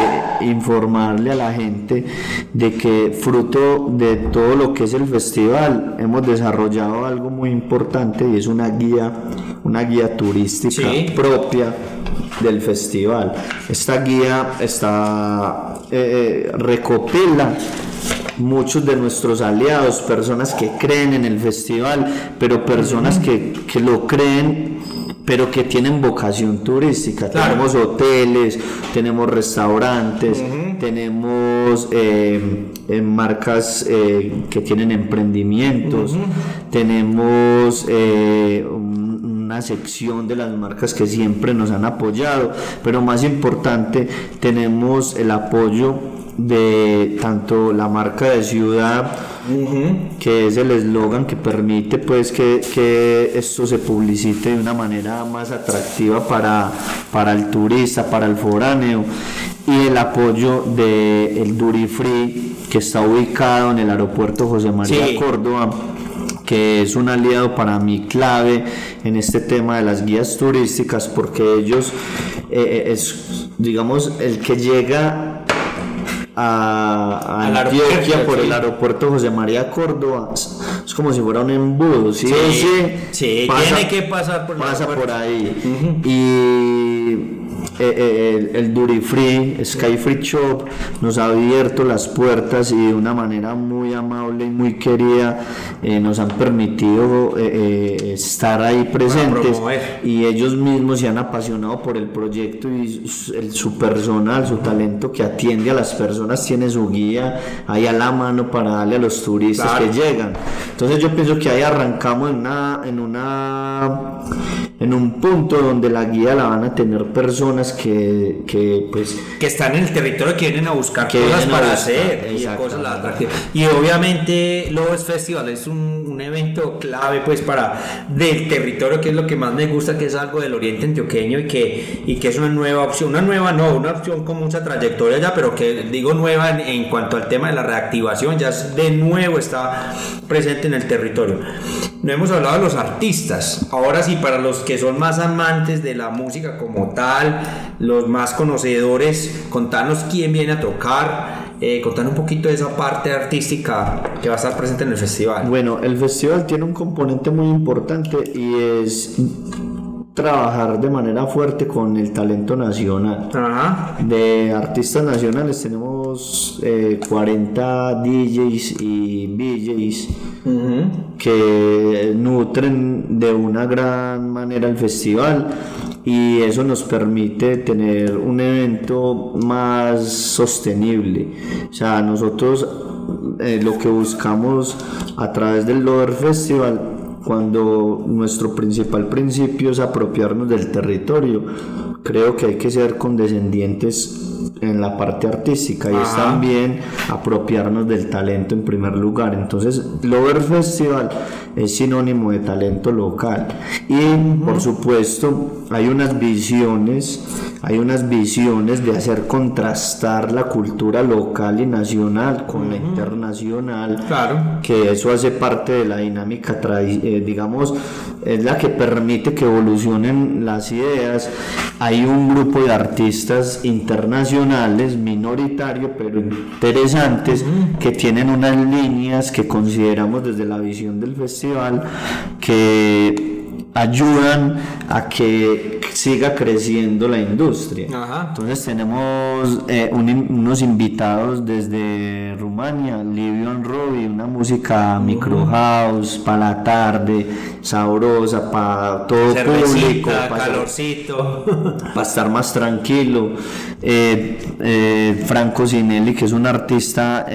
informarle a la gente de que fruto de todo lo que es el festival hemos desarrollado algo muy importante y es una guía una guía turística Sí. propia del festival esta guía está eh, eh, recopila muchos de nuestros aliados, personas que creen en el festival, pero personas que, que lo creen, pero que tienen vocación turística. Claro. Tenemos hoteles, tenemos restaurantes, tenemos eh, eh, marcas eh, que tienen emprendimientos, tenemos eh, un- una sección de las marcas que siempre nos han apoyado, pero más importante, tenemos el apoyo de tanto la marca de ciudad que es el eslogan que permite pues que, que esto se publicite de una manera más atractiva para, para el turista, para el foráneo y el apoyo de el Duty Free que está ubicado en el aeropuerto José María Sí. Córdoba que es un aliado para mí clave en este tema de las guías turísticas porque ellos eh, es digamos el que llega a, a Antioquia por el aeropuerto José María Córdoba es, como si fuera un embudo ¿sí? Sí, tiene que pasar por pasa por ahí. Y eh, eh, el, el Duty Free, Sky Free Shop nos ha abierto las puertas y de una manera muy amable y muy querida eh, nos han permitido eh, estar ahí presentes y ellos mismos se han apasionado por el proyecto y su, el- su personal, su talento que atiende a las personas tiene su guía ahí a la mano para darle a los turistas Claro. que llegan. Entonces yo pienso que ahí arrancamos en una, en una en un punto donde la guía la van a tener personas que, que pues que están en el territorio que vienen a buscar Que cosas para buscar, hacer y cosas las atractivas. Y obviamente Lobos Festival es un, un evento clave pues para del territorio que es lo que más me gusta que es algo del oriente antioqueño y que y que es una nueva opción, una nueva no, una opción con mucha trayectoria ya, pero que digo nueva en, en cuanto al tema de la reactivación, ya es- de nuevo está presente en el territorio. No hemos hablado de los artistas. Ahora sí, para los que son más amantes de la música como tal, los más conocedores, contanos quién viene a tocar, eh, contanos un poquito de esa parte artística que va a estar presente en el festival. bueno el festival tiene un componente muy importante y es trabajar de manera fuerte con el talento nacional Ajá. de artistas nacionales tenemos eh, 40 DJs y BJs que nutren de una gran manera el festival y eso nos permite tener un evento más sostenible. O sea, nosotros eh, lo que buscamos a través del Lover Festival, cuando nuestro principal principio es apropiarnos del territorio, creo que hay que ser condescendientes en la parte artística y es también apropiarnos del talento en primer lugar. Entonces, Lover Festival es sinónimo de talento local. Y por supuesto hay unas visiones, hay unas visiones de hacer contrastar la cultura local y nacional con la internacional Claro. que eso hace parte de la dinámica, eh, digamos, es la que permite que evolucionen las ideas. Hay un grupo de artistas internacionales, minoritario, pero interesantes, que tienen unas líneas que consideramos desde la visión del festival que ayudan a que siga creciendo la industria. Ajá. Entonces tenemos eh, un unos invitados desde Rumania, Livio Robbie, una música micro house para la tarde, sabrosa para todo público, para calorcito. estar más tranquilo. Eh, eh, Franco Sinelli, que es un artista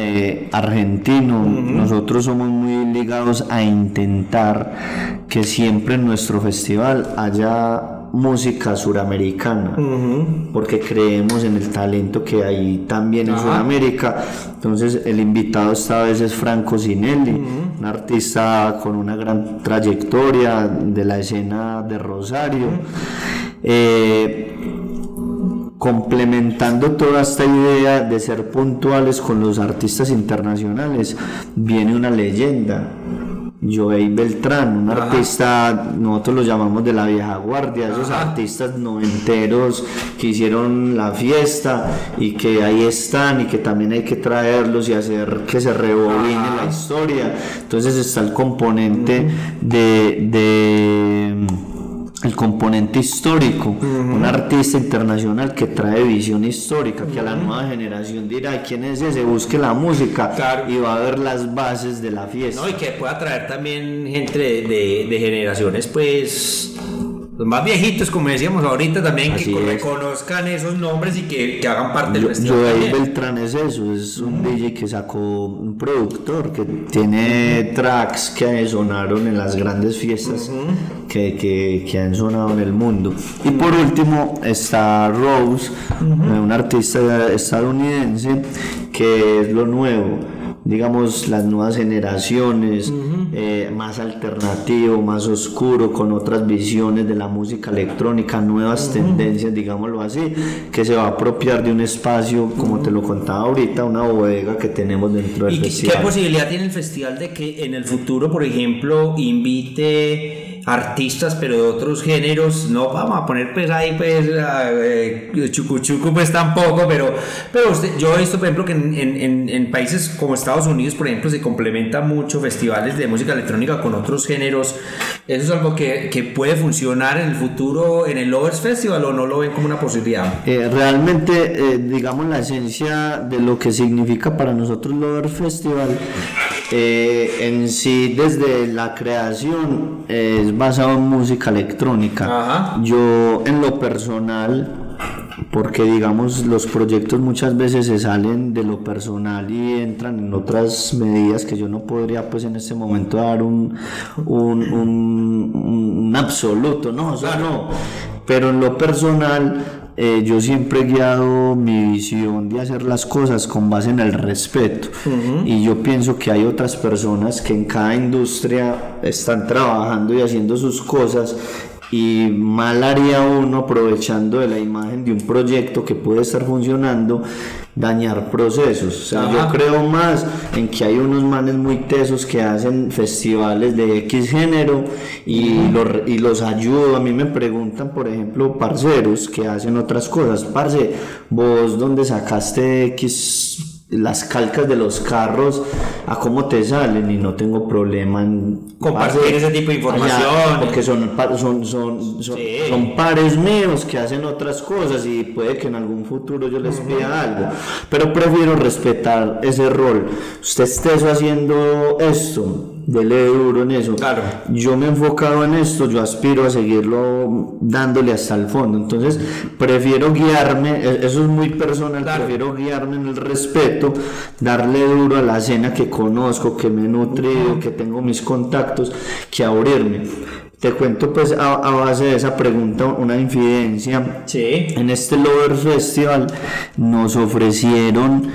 argentino, nosotros somos muy ligados a intentar que siempre en nuestro festival haya música suramericana porque creemos en el talento que hay también en Ajá. Sudamérica. Entonces el invitado esta vez es Franco Sinelli, un artista con una gran trayectoria de la escena de Rosario. Eh, complementando toda esta idea de ser puntuales con los artistas internacionales, viene una leyenda. Joey Beltrán, un Ajá. artista, nosotros lo llamamos de la vieja guardia, esos Ajá. artistas noventeros que hicieron la fiesta y que ahí están y que también hay que traerlos y hacer que se rebobine Ajá. la historia. Entonces está el componente de, de el componente histórico, un artista internacional que trae visión histórica, que a la nueva generación dirá quién es ese, busque la música Claro. y va a ver las bases de la fiesta. No, y que pueda traer también gente de, de- de generaciones, pues, los más viejitos, como decíamos ahorita, también Así que es. reconozcan esos nombres y que, que hagan parte del Yo. Joey también. Beltrán es eso, es un DJ que sacó un productor que tiene tracks que sonaron en las grandes fiestas que, que, que han sonado en el mundo. Y por último está Rose, eh, un artista estadounidense que es lo nuevo. Digamos, las nuevas generaciones, eh, más alternativo, más oscuro, con otras visiones de la música electrónica, nuevas tendencias, digámoslo así, que se va a apropiar de un espacio, como te lo contaba ahorita, una bodega que tenemos dentro del ¿Y qué, posibilidad tiene el festival de que en el futuro, por ejemplo, invite artistas pero de otros géneros? No vamos a poner pues ahí pues eh, chucuchucu pues tampoco, pero, pero usted- yo he visto por ejemplo que en, en- en- países como Estados Unidos, por ejemplo, se complementa mucho festivales de música electrónica con otros géneros. ¿Eso es algo que, que puede funcionar en el futuro en el Lovers Festival o no lo ven como una posibilidad? Eh, realmente, eh, digamos, la esencia de lo que significa para nosotros Lover Festival, eh, en sí, desde la creación, eh, es basado en música electrónica. Ajá. Yo, en lo personal, porque digamos los proyectos muchas veces se salen de lo personal y entran en otras medidas que yo no podría pues en este momento dar un, un, un- un absoluto, no, o sea, no, pero en lo personal eh, yo siempre he guiado mi visión de hacer las cosas con base en el respeto. Y yo pienso que hay otras personas que en cada industria están trabajando y haciendo sus cosas y mal haría uno aprovechando de la imagen de un proyecto que puede estar funcionando dañar procesos. O sea, yo creo más en que hay unos manes muy tesos que hacen festivales de X género y, los, y los ayudo. A mí me preguntan, por ejemplo, parceros que hacen otras cosas. Parce, vos dónde sacaste X las calcas de los carros a cómo te salen y no tengo problema en Compartir ese tipo de información. allá, porque son, son, son, son, Sí. son pares míos que hacen otras cosas y puede que en algún futuro yo les pida algo. Pero prefiero respetar ese rol. Usted esté haciendo esto, dele duro en eso. Claro. Yo me he enfocado en esto, yo aspiro a seguirlo dándole hasta el fondo. Entonces, prefiero guiarme, e- eso es muy personal, Claro. prefiero guiarme en el respeto, darle duro a la escena que conozco, que me he nutrido, que tengo mis contactos, que abrirme. te cuento pues a, a base de esa pregunta una infidencia. Sí. En este Lover Festival nos ofrecieron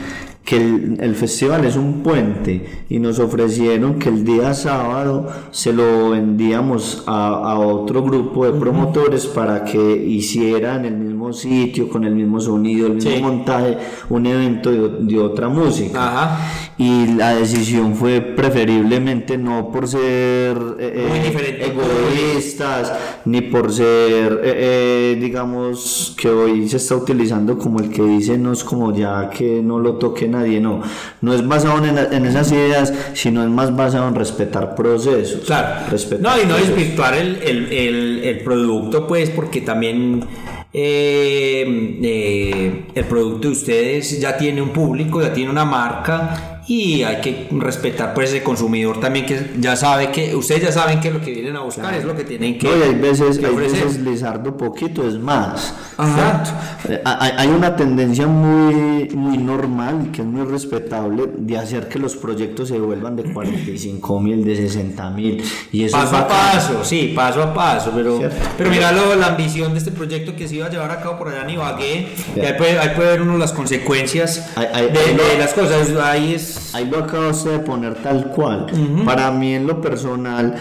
que el, el festival es un puente y nos ofrecieron que el día sábado se lo vendíamos a, a otro grupo de promotores para que hicieran el mismo sitio, con el mismo sonido, el mismo Sí. montaje, un evento de, de otra música. Ajá. Y la decisión fue preferiblemente no por ser eh, eh, egoístas, ni por ser, eh, eh, digamos, que hoy se está utilizando como el que dice no es como ya que no lo toque nadie, no. No es basado en, en esas ideas, sino es más basado en respetar procesos. Claro. Respetar No, y no desvirtuar el, el, el, el producto, pues, porque también eh, eh, el producto de ustedes ya tiene un público, ya tiene una marca y hay que respetar pues ese consumidor también que ya sabe que ustedes ya saben que lo que vienen a buscar es lo que tienen que, No, y hay veces, que hay veces Lizardo poquito es más. Ajá. ¿cierto? Eh, Hay, hay una tendencia muy, muy normal y que es muy respetable de hacer que los proyectos se vuelvan de 45 mil, de 60 mil. Y eso es Paso a paso, sí, paso a paso, pero, Cierto. pero mira lo- la ambición de este proyecto que se iba a llevar a cabo por allá en Ibagué, ahí puede, ahí puede ver uno las consecuencias Ahí- ahí- de, lo- de las cosas, ahí es... Ahí lo acaba usted de poner tal cual. Para mí en lo personal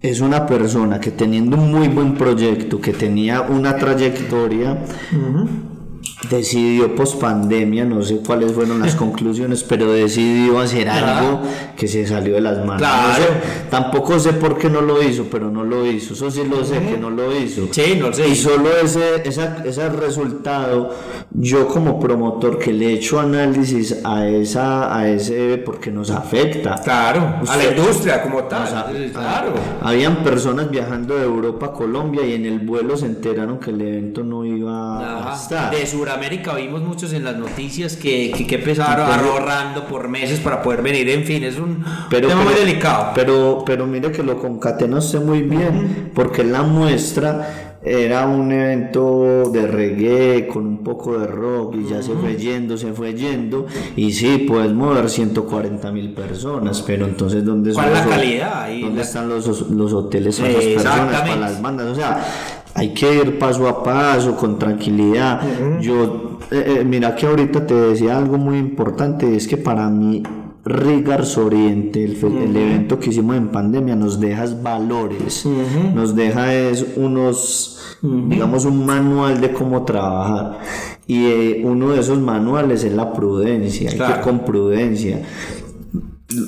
es una persona que teniendo un muy buen proyecto, que tenía una trayectoria, decidió post pandemia, no sé cuáles fueron las conclusiones, pero decidió hacer algo que se salió de las manos. Claro. No sé, tampoco sé por qué no lo hizo, pero no lo hizo. Eso sí lo sé que no lo hizo. Sí, no sé. Y solo ese, esa- ese resultado, yo como promotor que le he hecho análisis a esa, a ese, porque nos afecta. Claro, a la Usted- industria como tal, O sea, claro. Habían personas viajando de Europa a Colombia y en el vuelo se enteraron que el evento no iba a Ajá. estar. De Sudamérica vimos muchos en las noticias que, que, que empezaron ahorrando por meses para poder venir, en fin, es un tema muy delicado. Pero, pero mire que lo concatena usted muy bien, porque la muestra era un evento de reggae con un poco de rock y ya se fue yendo, se fue yendo. Y sí, puedes mover 140 mil personas, pero entonces ¿dónde, ¿Cuál son la los- calidad? Ahí ¿dónde la- están los, los hoteles para las personas, para las bandas? O sea, hay que ir paso a paso, con tranquilidad. Yo, eh, eh, mira que ahorita te decía algo muy importante, es que para mí Rigars Oriente, el, evento que hicimos en pandemia, nos deja es valores, nos deja es unos, digamos, un manual de cómo trabajar. Y eh, uno de esos manuales es la prudencia, hay que ir con prudencia.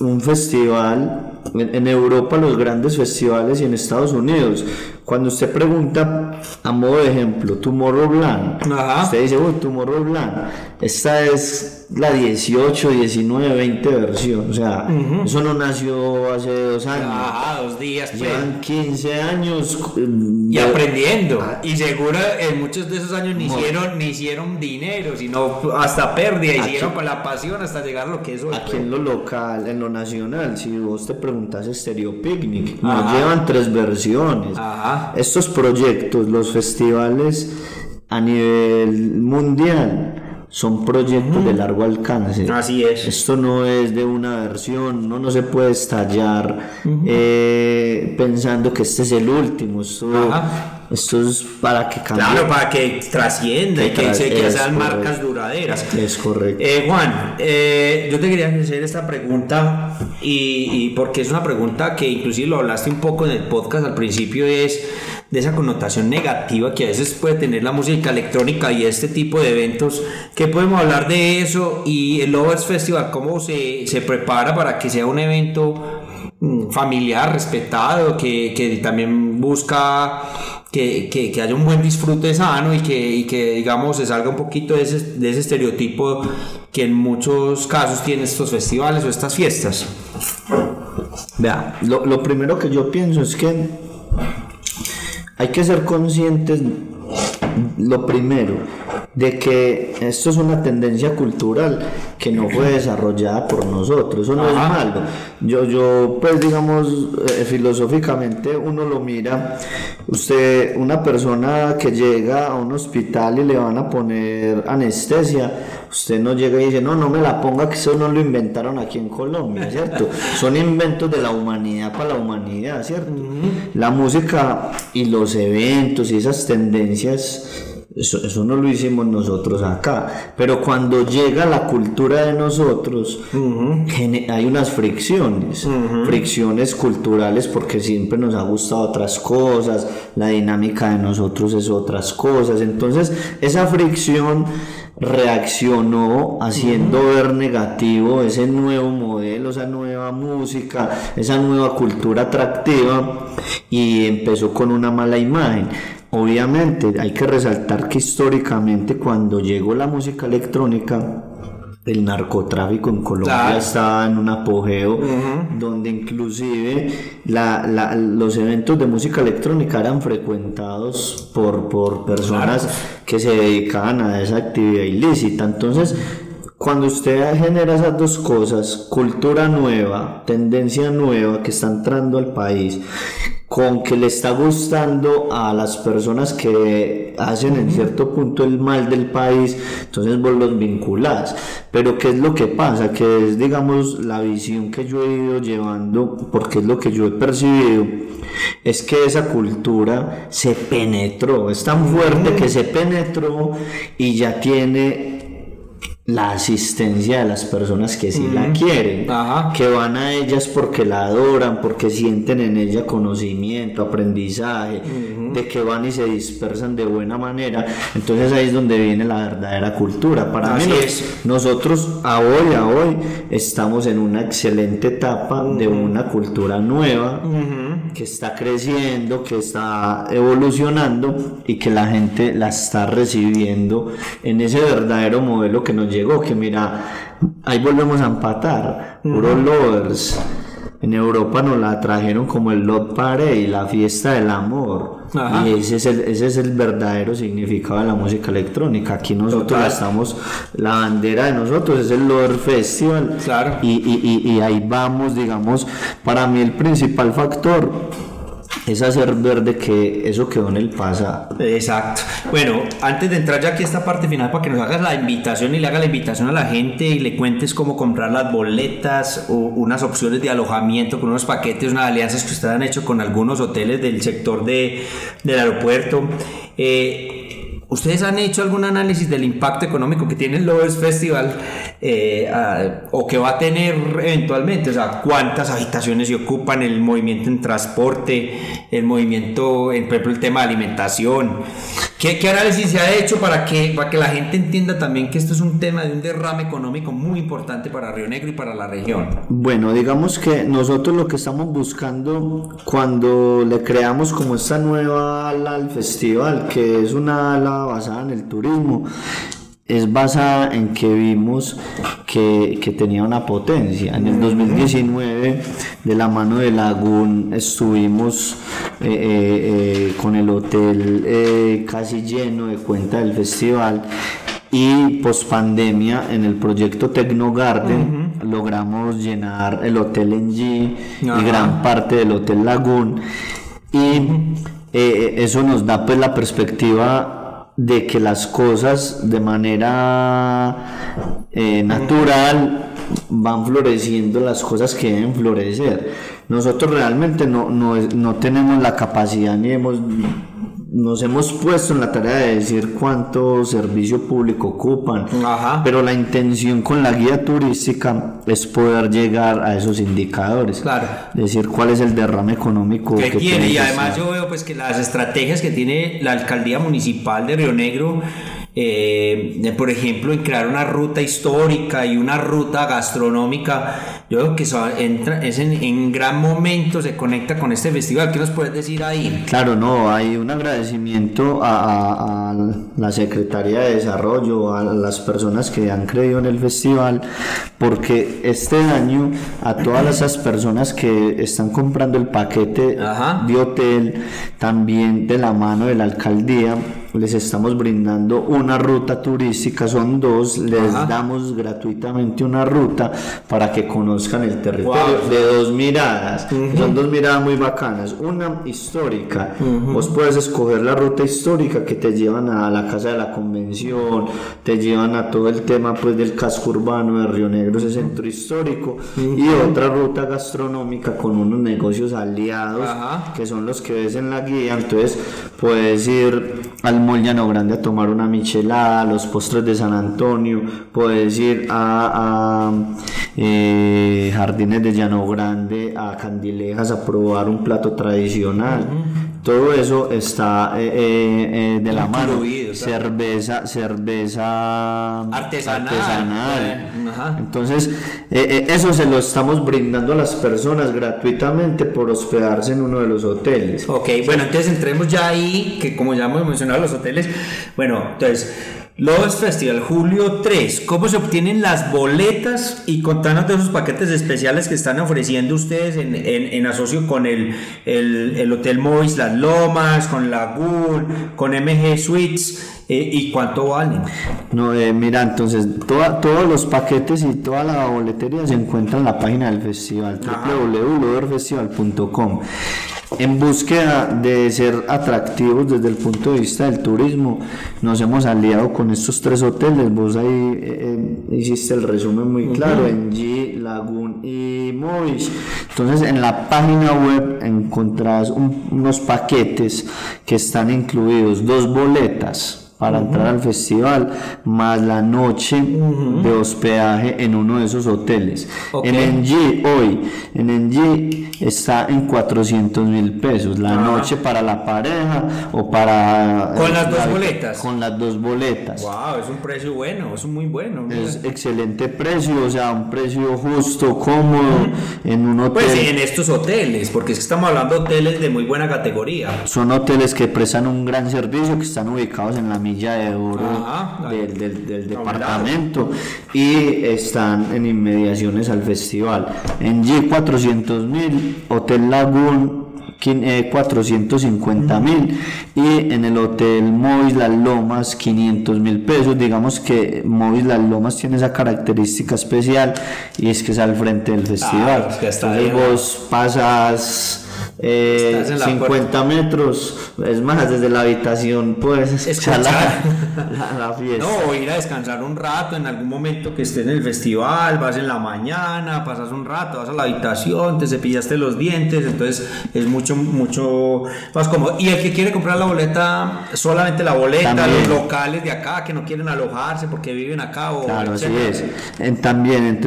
Un festival en, en Europa los grandes festivales y en Estados Unidos cuando usted pregunta a modo de ejemplo Tomorrowland Ajá. usted dice uy Tomorrowland esta es la 18 19 20 versión o sea eso no nació hace dos años Ajá, dos días, pues. llevan 15 años eh, Y aprendiendo. Ah. Y seguro en muchos de esos años ni hicieron, ni hicieron dinero, sino hasta pérdida. Hicieron con la pasión hasta llegar a lo que es hoy. Aquí en lo local, en lo nacional, si vos te preguntas Stereo Picnic, Ajá. nos llevan tres versiones. Ajá. Estos proyectos, los festivales a nivel mundial, son proyectos de largo alcance. Así es. Esto no es de una versión, uno no se puede estallar eh, pensando que este es el último. Esto. Esto es para que cambie. Claro, para que trascienda y Que se- sean correcto. marcas duraderas. Es correcto. Eh, Juan, eh, yo te quería hacer esta pregunta y, y porque es una pregunta que inclusive lo hablaste un poco en el podcast al principio es de esa connotación negativa que a veces puede tener la música electrónica y este tipo de eventos. ¿Qué podemos hablar de eso? Y el Lovers Festival, ¿cómo se, se prepara para que sea un evento mm, familiar, respetado, que, que también busca que, que- haya un buen disfrute sano y que, que digamos se salga un poquito de ese, de ese estereotipo que en muchos casos tienen estos festivales o estas fiestas. Vea, lo, lo primero que yo pienso es que hay que ser conscientes, lo primero, de que esto es una tendencia cultural que no fue desarrollada por nosotros, eso no es malo. Yo, yo pues digamos, eh, filosóficamente uno lo mira, usted, una persona que llega a un hospital y le van a poner anestesia, usted no llega y dice, no, no me la ponga, que eso no lo inventaron aquí en Colombia, ¿cierto? Son inventos de la humanidad para la humanidad, ¿cierto? La música y los eventos y esas tendencias eso, no lo hicimos nosotros acá. Pero cuando llega la cultura de nosotros, hay unas fricciones, fricciones culturales porque siempre nos ha gustado otras cosas, la dinámica de nosotros es otras cosas. Entonces, esa fricción reaccionó haciendo ver negativo ese nuevo modelo, esa nueva música, esa nueva cultura atractiva y empezó con una mala imagen. Obviamente hay que resaltar que históricamente cuando llegó la música electrónica, el narcotráfico en Colombia estaba en un apogeo donde inclusive los eventos de música electrónica eran frecuentados por, por personas que se dedicaban a esa actividad ilícita. Entonces, cuando usted genera esas dos cosas, cultura nueva, tendencia nueva que está entrando al país, con que le está gustando a las personas que hacen en cierto punto el mal del país, entonces vos los vinculás. Pero ¿qué es lo que pasa? Que es, digamos, la visión que yo he ido llevando, porque es lo que yo he percibido, es que esa cultura se penetró, es tan fuerte que se penetró y ya tiene la asistencia de las personas que sí la quieren, que van a ellas porque la adoran, porque sienten en ella conocimiento, aprendizaje, de que van y se dispersan de buena manera. Entonces ahí es donde viene la verdadera cultura. Para mí es. nosotros a hoy, a hoy, estamos en una excelente etapa de una cultura nueva que está creciendo, que está evolucionando y que la gente la está recibiendo en ese verdadero modelo que nos llegó, que mira, ahí volvemos a empatar, puro lovers. En Europa nos la trajeron como el Love Parade, la fiesta del amor. Y ese es, el, ese es el verdadero significado de la música electrónica. Aquí nosotros estamos, la bandera de nosotros es el Love Festival. Claro. Y, y, y ahí vamos, digamos, para mí el principal factor es hacer ver de que eso quedó en el pasado. Exacto. Bueno, antes de entrar ya aquí a esta parte final para que nos hagas la invitación y le haga la invitación a la gente y le cuentes cómo comprar las boletas o unas opciones de alojamiento con unos paquetes, unas alianzas que ustedes han hecho con algunos hoteles del sector de, del aeropuerto. Eh, ¿Ustedes han hecho algún análisis del impacto económico que tiene el Lovers Festival eh, o que va a tener eventualmente? O sea, ¿cuántas habitaciones se ocupan, el movimiento en transporte, el movimiento, en, por el tema de alimentación? ¿Qué, ¿Qué, análisis se ha hecho para que, para que la gente entienda también que esto es un tema de un derrame económico muy importante para Río Negro y para la región? Bueno, digamos que nosotros lo que estamos buscando cuando le creamos como esta nueva ala al festival, que es una ala basada en el turismo, es basada en que vimos que, que, tenía una potencia. En el 2019, de la mano de Lagún, estuvimos eh, eh, eh, con el hotel casi lleno de cuenta del festival y post pandemia en el proyecto Tecno Garden logramos llenar el hotel en G y gran parte del hotel Lagún y eso nos da pues la perspectiva de que las cosas de manera eh, natural van floreciendo las cosas que deben florecer. Nosotros realmente no, no, no tenemos la capacidad ni hemos nos hemos puesto en la tarea de decir cuánto servicio público ocupan, pero la intención con la guía turística es poder llegar a esos indicadores, claro. decir cuál es el derrame económico que, tiene. Y además yo veo pues que las estrategias que tiene la alcaldía municipal de Río Negro eh, por ejemplo, en crear una ruta histórica y una ruta gastronómica, yo creo que eso entra, es en, gran momento se conecta con este festival. ¿Qué nos puedes decir ahí? Claro, no, hay un agradecimiento a, a la Secretaría de Desarrollo, a las personas que han creído en el festival, porque este año a todas esas personas que están comprando el paquete de hotel, también de la mano de la alcaldía, les estamos brindando una ruta turística, son dos, les damos gratuitamente una ruta para que conozcan el territorio. De dos miradas, son dos miradas muy bacanas, una histórica, vos puedes escoger la ruta histórica que te llevan a la casa de la convención, te llevan a todo el tema pues del casco urbano de Río Negro, ese centro histórico, y otra ruta gastronómica con unos negocios aliados que son los que ves en la guía, entonces puedes ir al Mollano Grande a tomar una michelada, los postres de San Antonio, puedes ir a, eh, Jardines de Llano Grande, a Candilejas a probar un plato tradicional. Todo eso está eh, eh, de la mano. Cerveza, cerveza artesanal. Entonces, eso se lo estamos brindando a las personas gratuitamente por hospedarse en uno de los hoteles. Ok, bueno, entonces entremos ya ahí, que como ya hemos mencionado los hoteles, bueno, entonces los Festival, julio 3. ¿Cómo se obtienen las boletas? Y contanos de esos paquetes especiales que están ofreciendo ustedes en, en, asocio con el, el, Hotel Mois Las Lomas, con Lagoon, con MG Suites. Eh, ¿Y cuánto valen? No, eh, mira, entonces todos los paquetes y toda la boletería se encuentran en la página del festival, www.festival.com en búsqueda de ser atractivos desde el punto de vista del turismo, nos hemos aliado con estos tres hoteles. Vos ahí eh, eh, hiciste el resumen muy claro, en G, Lagoon y Movis. Entonces, en la página web encontrás unos paquetes que están incluidos dos boletas para entrar al festival, más la noche de hospedaje en uno de esos hoteles. En NG hoy, en NG está en 400 mil pesos la noche para la pareja o para... Con las dos boletas. Con las dos boletas. Wow, es un precio bueno, es muy bueno. Es excelente precio, o sea, un precio justo, cómodo, en un pues hotel. Pues en estos hoteles, porque es que estamos hablando de hoteles de muy buena categoría. Son hoteles que prestan un gran servicio, que están ubicados en la de oro del, departamento y están en inmediaciones al festival. En G 400 mil, Hotel Lagoon 450 mil y en el hotel Movis Las Lomas 500 mil pesos. Digamos que Movis Las Lomas tiene esa característica especial y es que es al frente del festival. entonces vos pasas eh, 50 metros, es más, desde la habitación puedes escuchar la, fiesta. No, ir a descansar un rato en algún momento que estés en el festival, vas en la mañana, pasas un rato, vas a la habitación, te cepillaste los dientes, entonces es mucho, mucho más cómodo. Y el que quiere comprar la boleta, solamente la boleta, los locales de acá que no quieren alojarse porque viven acá. O claro, así es. En, también en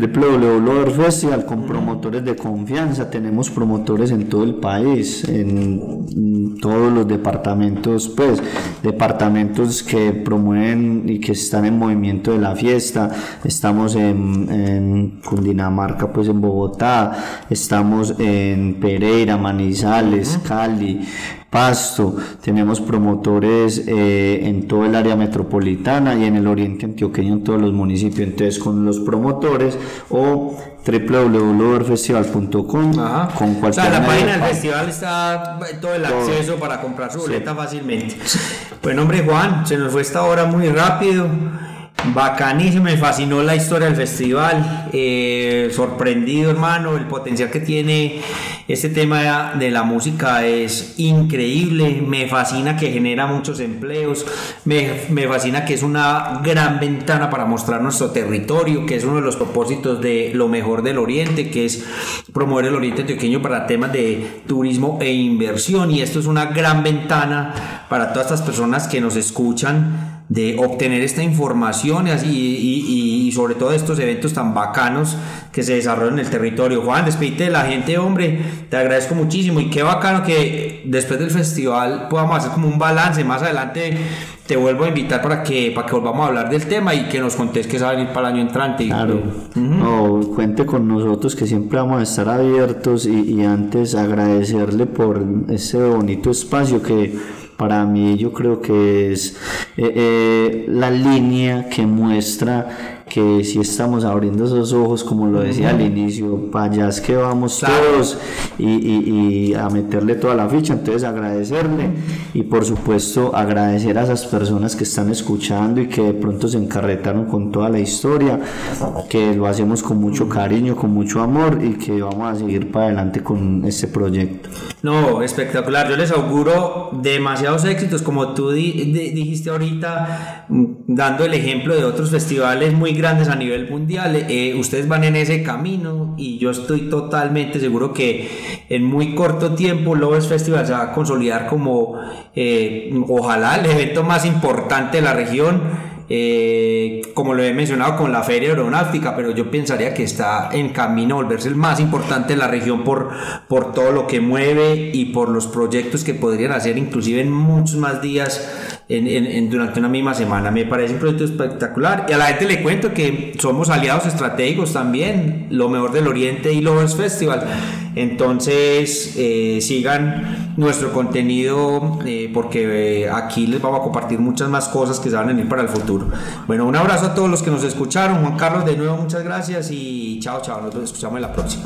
Lord Festival con promotores de confianza, tenemos promotores en todo el país en todos los departamentos, pues departamentos que promueven y que están en movimiento de la fiesta. Estamos en, Cundinamarca, pues en Bogotá, estamos en Pereira, Manizales, Cali, Pasto, tenemos promotores eh, en todo el área metropolitana y en el oriente antioqueño en todos los municipios. Entonces, con los promotores o www.festival.com con cualquier o sea, la página del festival está todo el acceso para comprar su boleta fácilmente. Bueno, hombre, Juan, se nos fue esta hora muy rápido. Bacanísimo, me fascinó la historia del festival. Eh, sorprendido, hermano, el potencial que tiene este tema de la música es increíble. Me fascina que genera muchos empleos. Me, me, fascina que es una gran ventana para mostrar nuestro territorio, que es uno de los propósitos de lo mejor del Oriente, que es promover el Oriente antioqueño para temas de turismo e inversión. Y esto es una gran ventana para todas estas personas que nos escuchan de obtener esta información y, y, y, sobre todo estos eventos tan bacanos que se desarrollan en el territorio. Juan, despedite de la gente, hombre, te agradezco muchísimo y qué bacano que después del festival podamos hacer como un balance. Más adelante te vuelvo a invitar para que, para que volvamos a hablar del tema y que nos contés va a venir para el año entrante. Claro, no, cuente con nosotros que siempre vamos a estar abiertos y, y antes agradecerle por ese bonito espacio que para mí yo creo que es eh, eh, la línea que muestra que si estamos abriendo esos ojos, como lo decía al inicio, para allá es que vamos todos y, a meterle toda la ficha, entonces agradecerle y por supuesto agradecer a esas personas que están escuchando y que de pronto se encarretaron con toda la historia, que lo hacemos con mucho cariño, con mucho amor y que vamos a seguir para adelante con este proyecto. No, espectacular, yo les auguro demasiados éxitos, como tú dijiste ahorita, mm, dando el ejemplo de otros festivales muy grandes a nivel mundial, eh, ustedes van en ese camino y yo estoy totalmente seguro que en muy corto tiempo Lovers Festival se va a consolidar como eh, ojalá el evento más importante de la región. Eh, como lo he mencionado con la Feria Aeronáutica, pero yo pensaría que está en camino a volverse el más importante de la región por, por todo lo que mueve y por los proyectos que podrían hacer inclusive en muchos más días en, durante una misma semana. Me parece un proyecto espectacular. Y a la gente le cuento que somos aliados estratégicos también, lo mejor del Oriente y Lovers Festival. Entonces, eh, sigan nuestro contenido eh, porque eh, aquí les vamos a compartir muchas más cosas que se van a venir para el futuro. Bueno, un abrazo a todos los que nos escucharon. Juan Carlos, de nuevo, muchas gracias y chao, chao. Nos escuchamos en la próxima.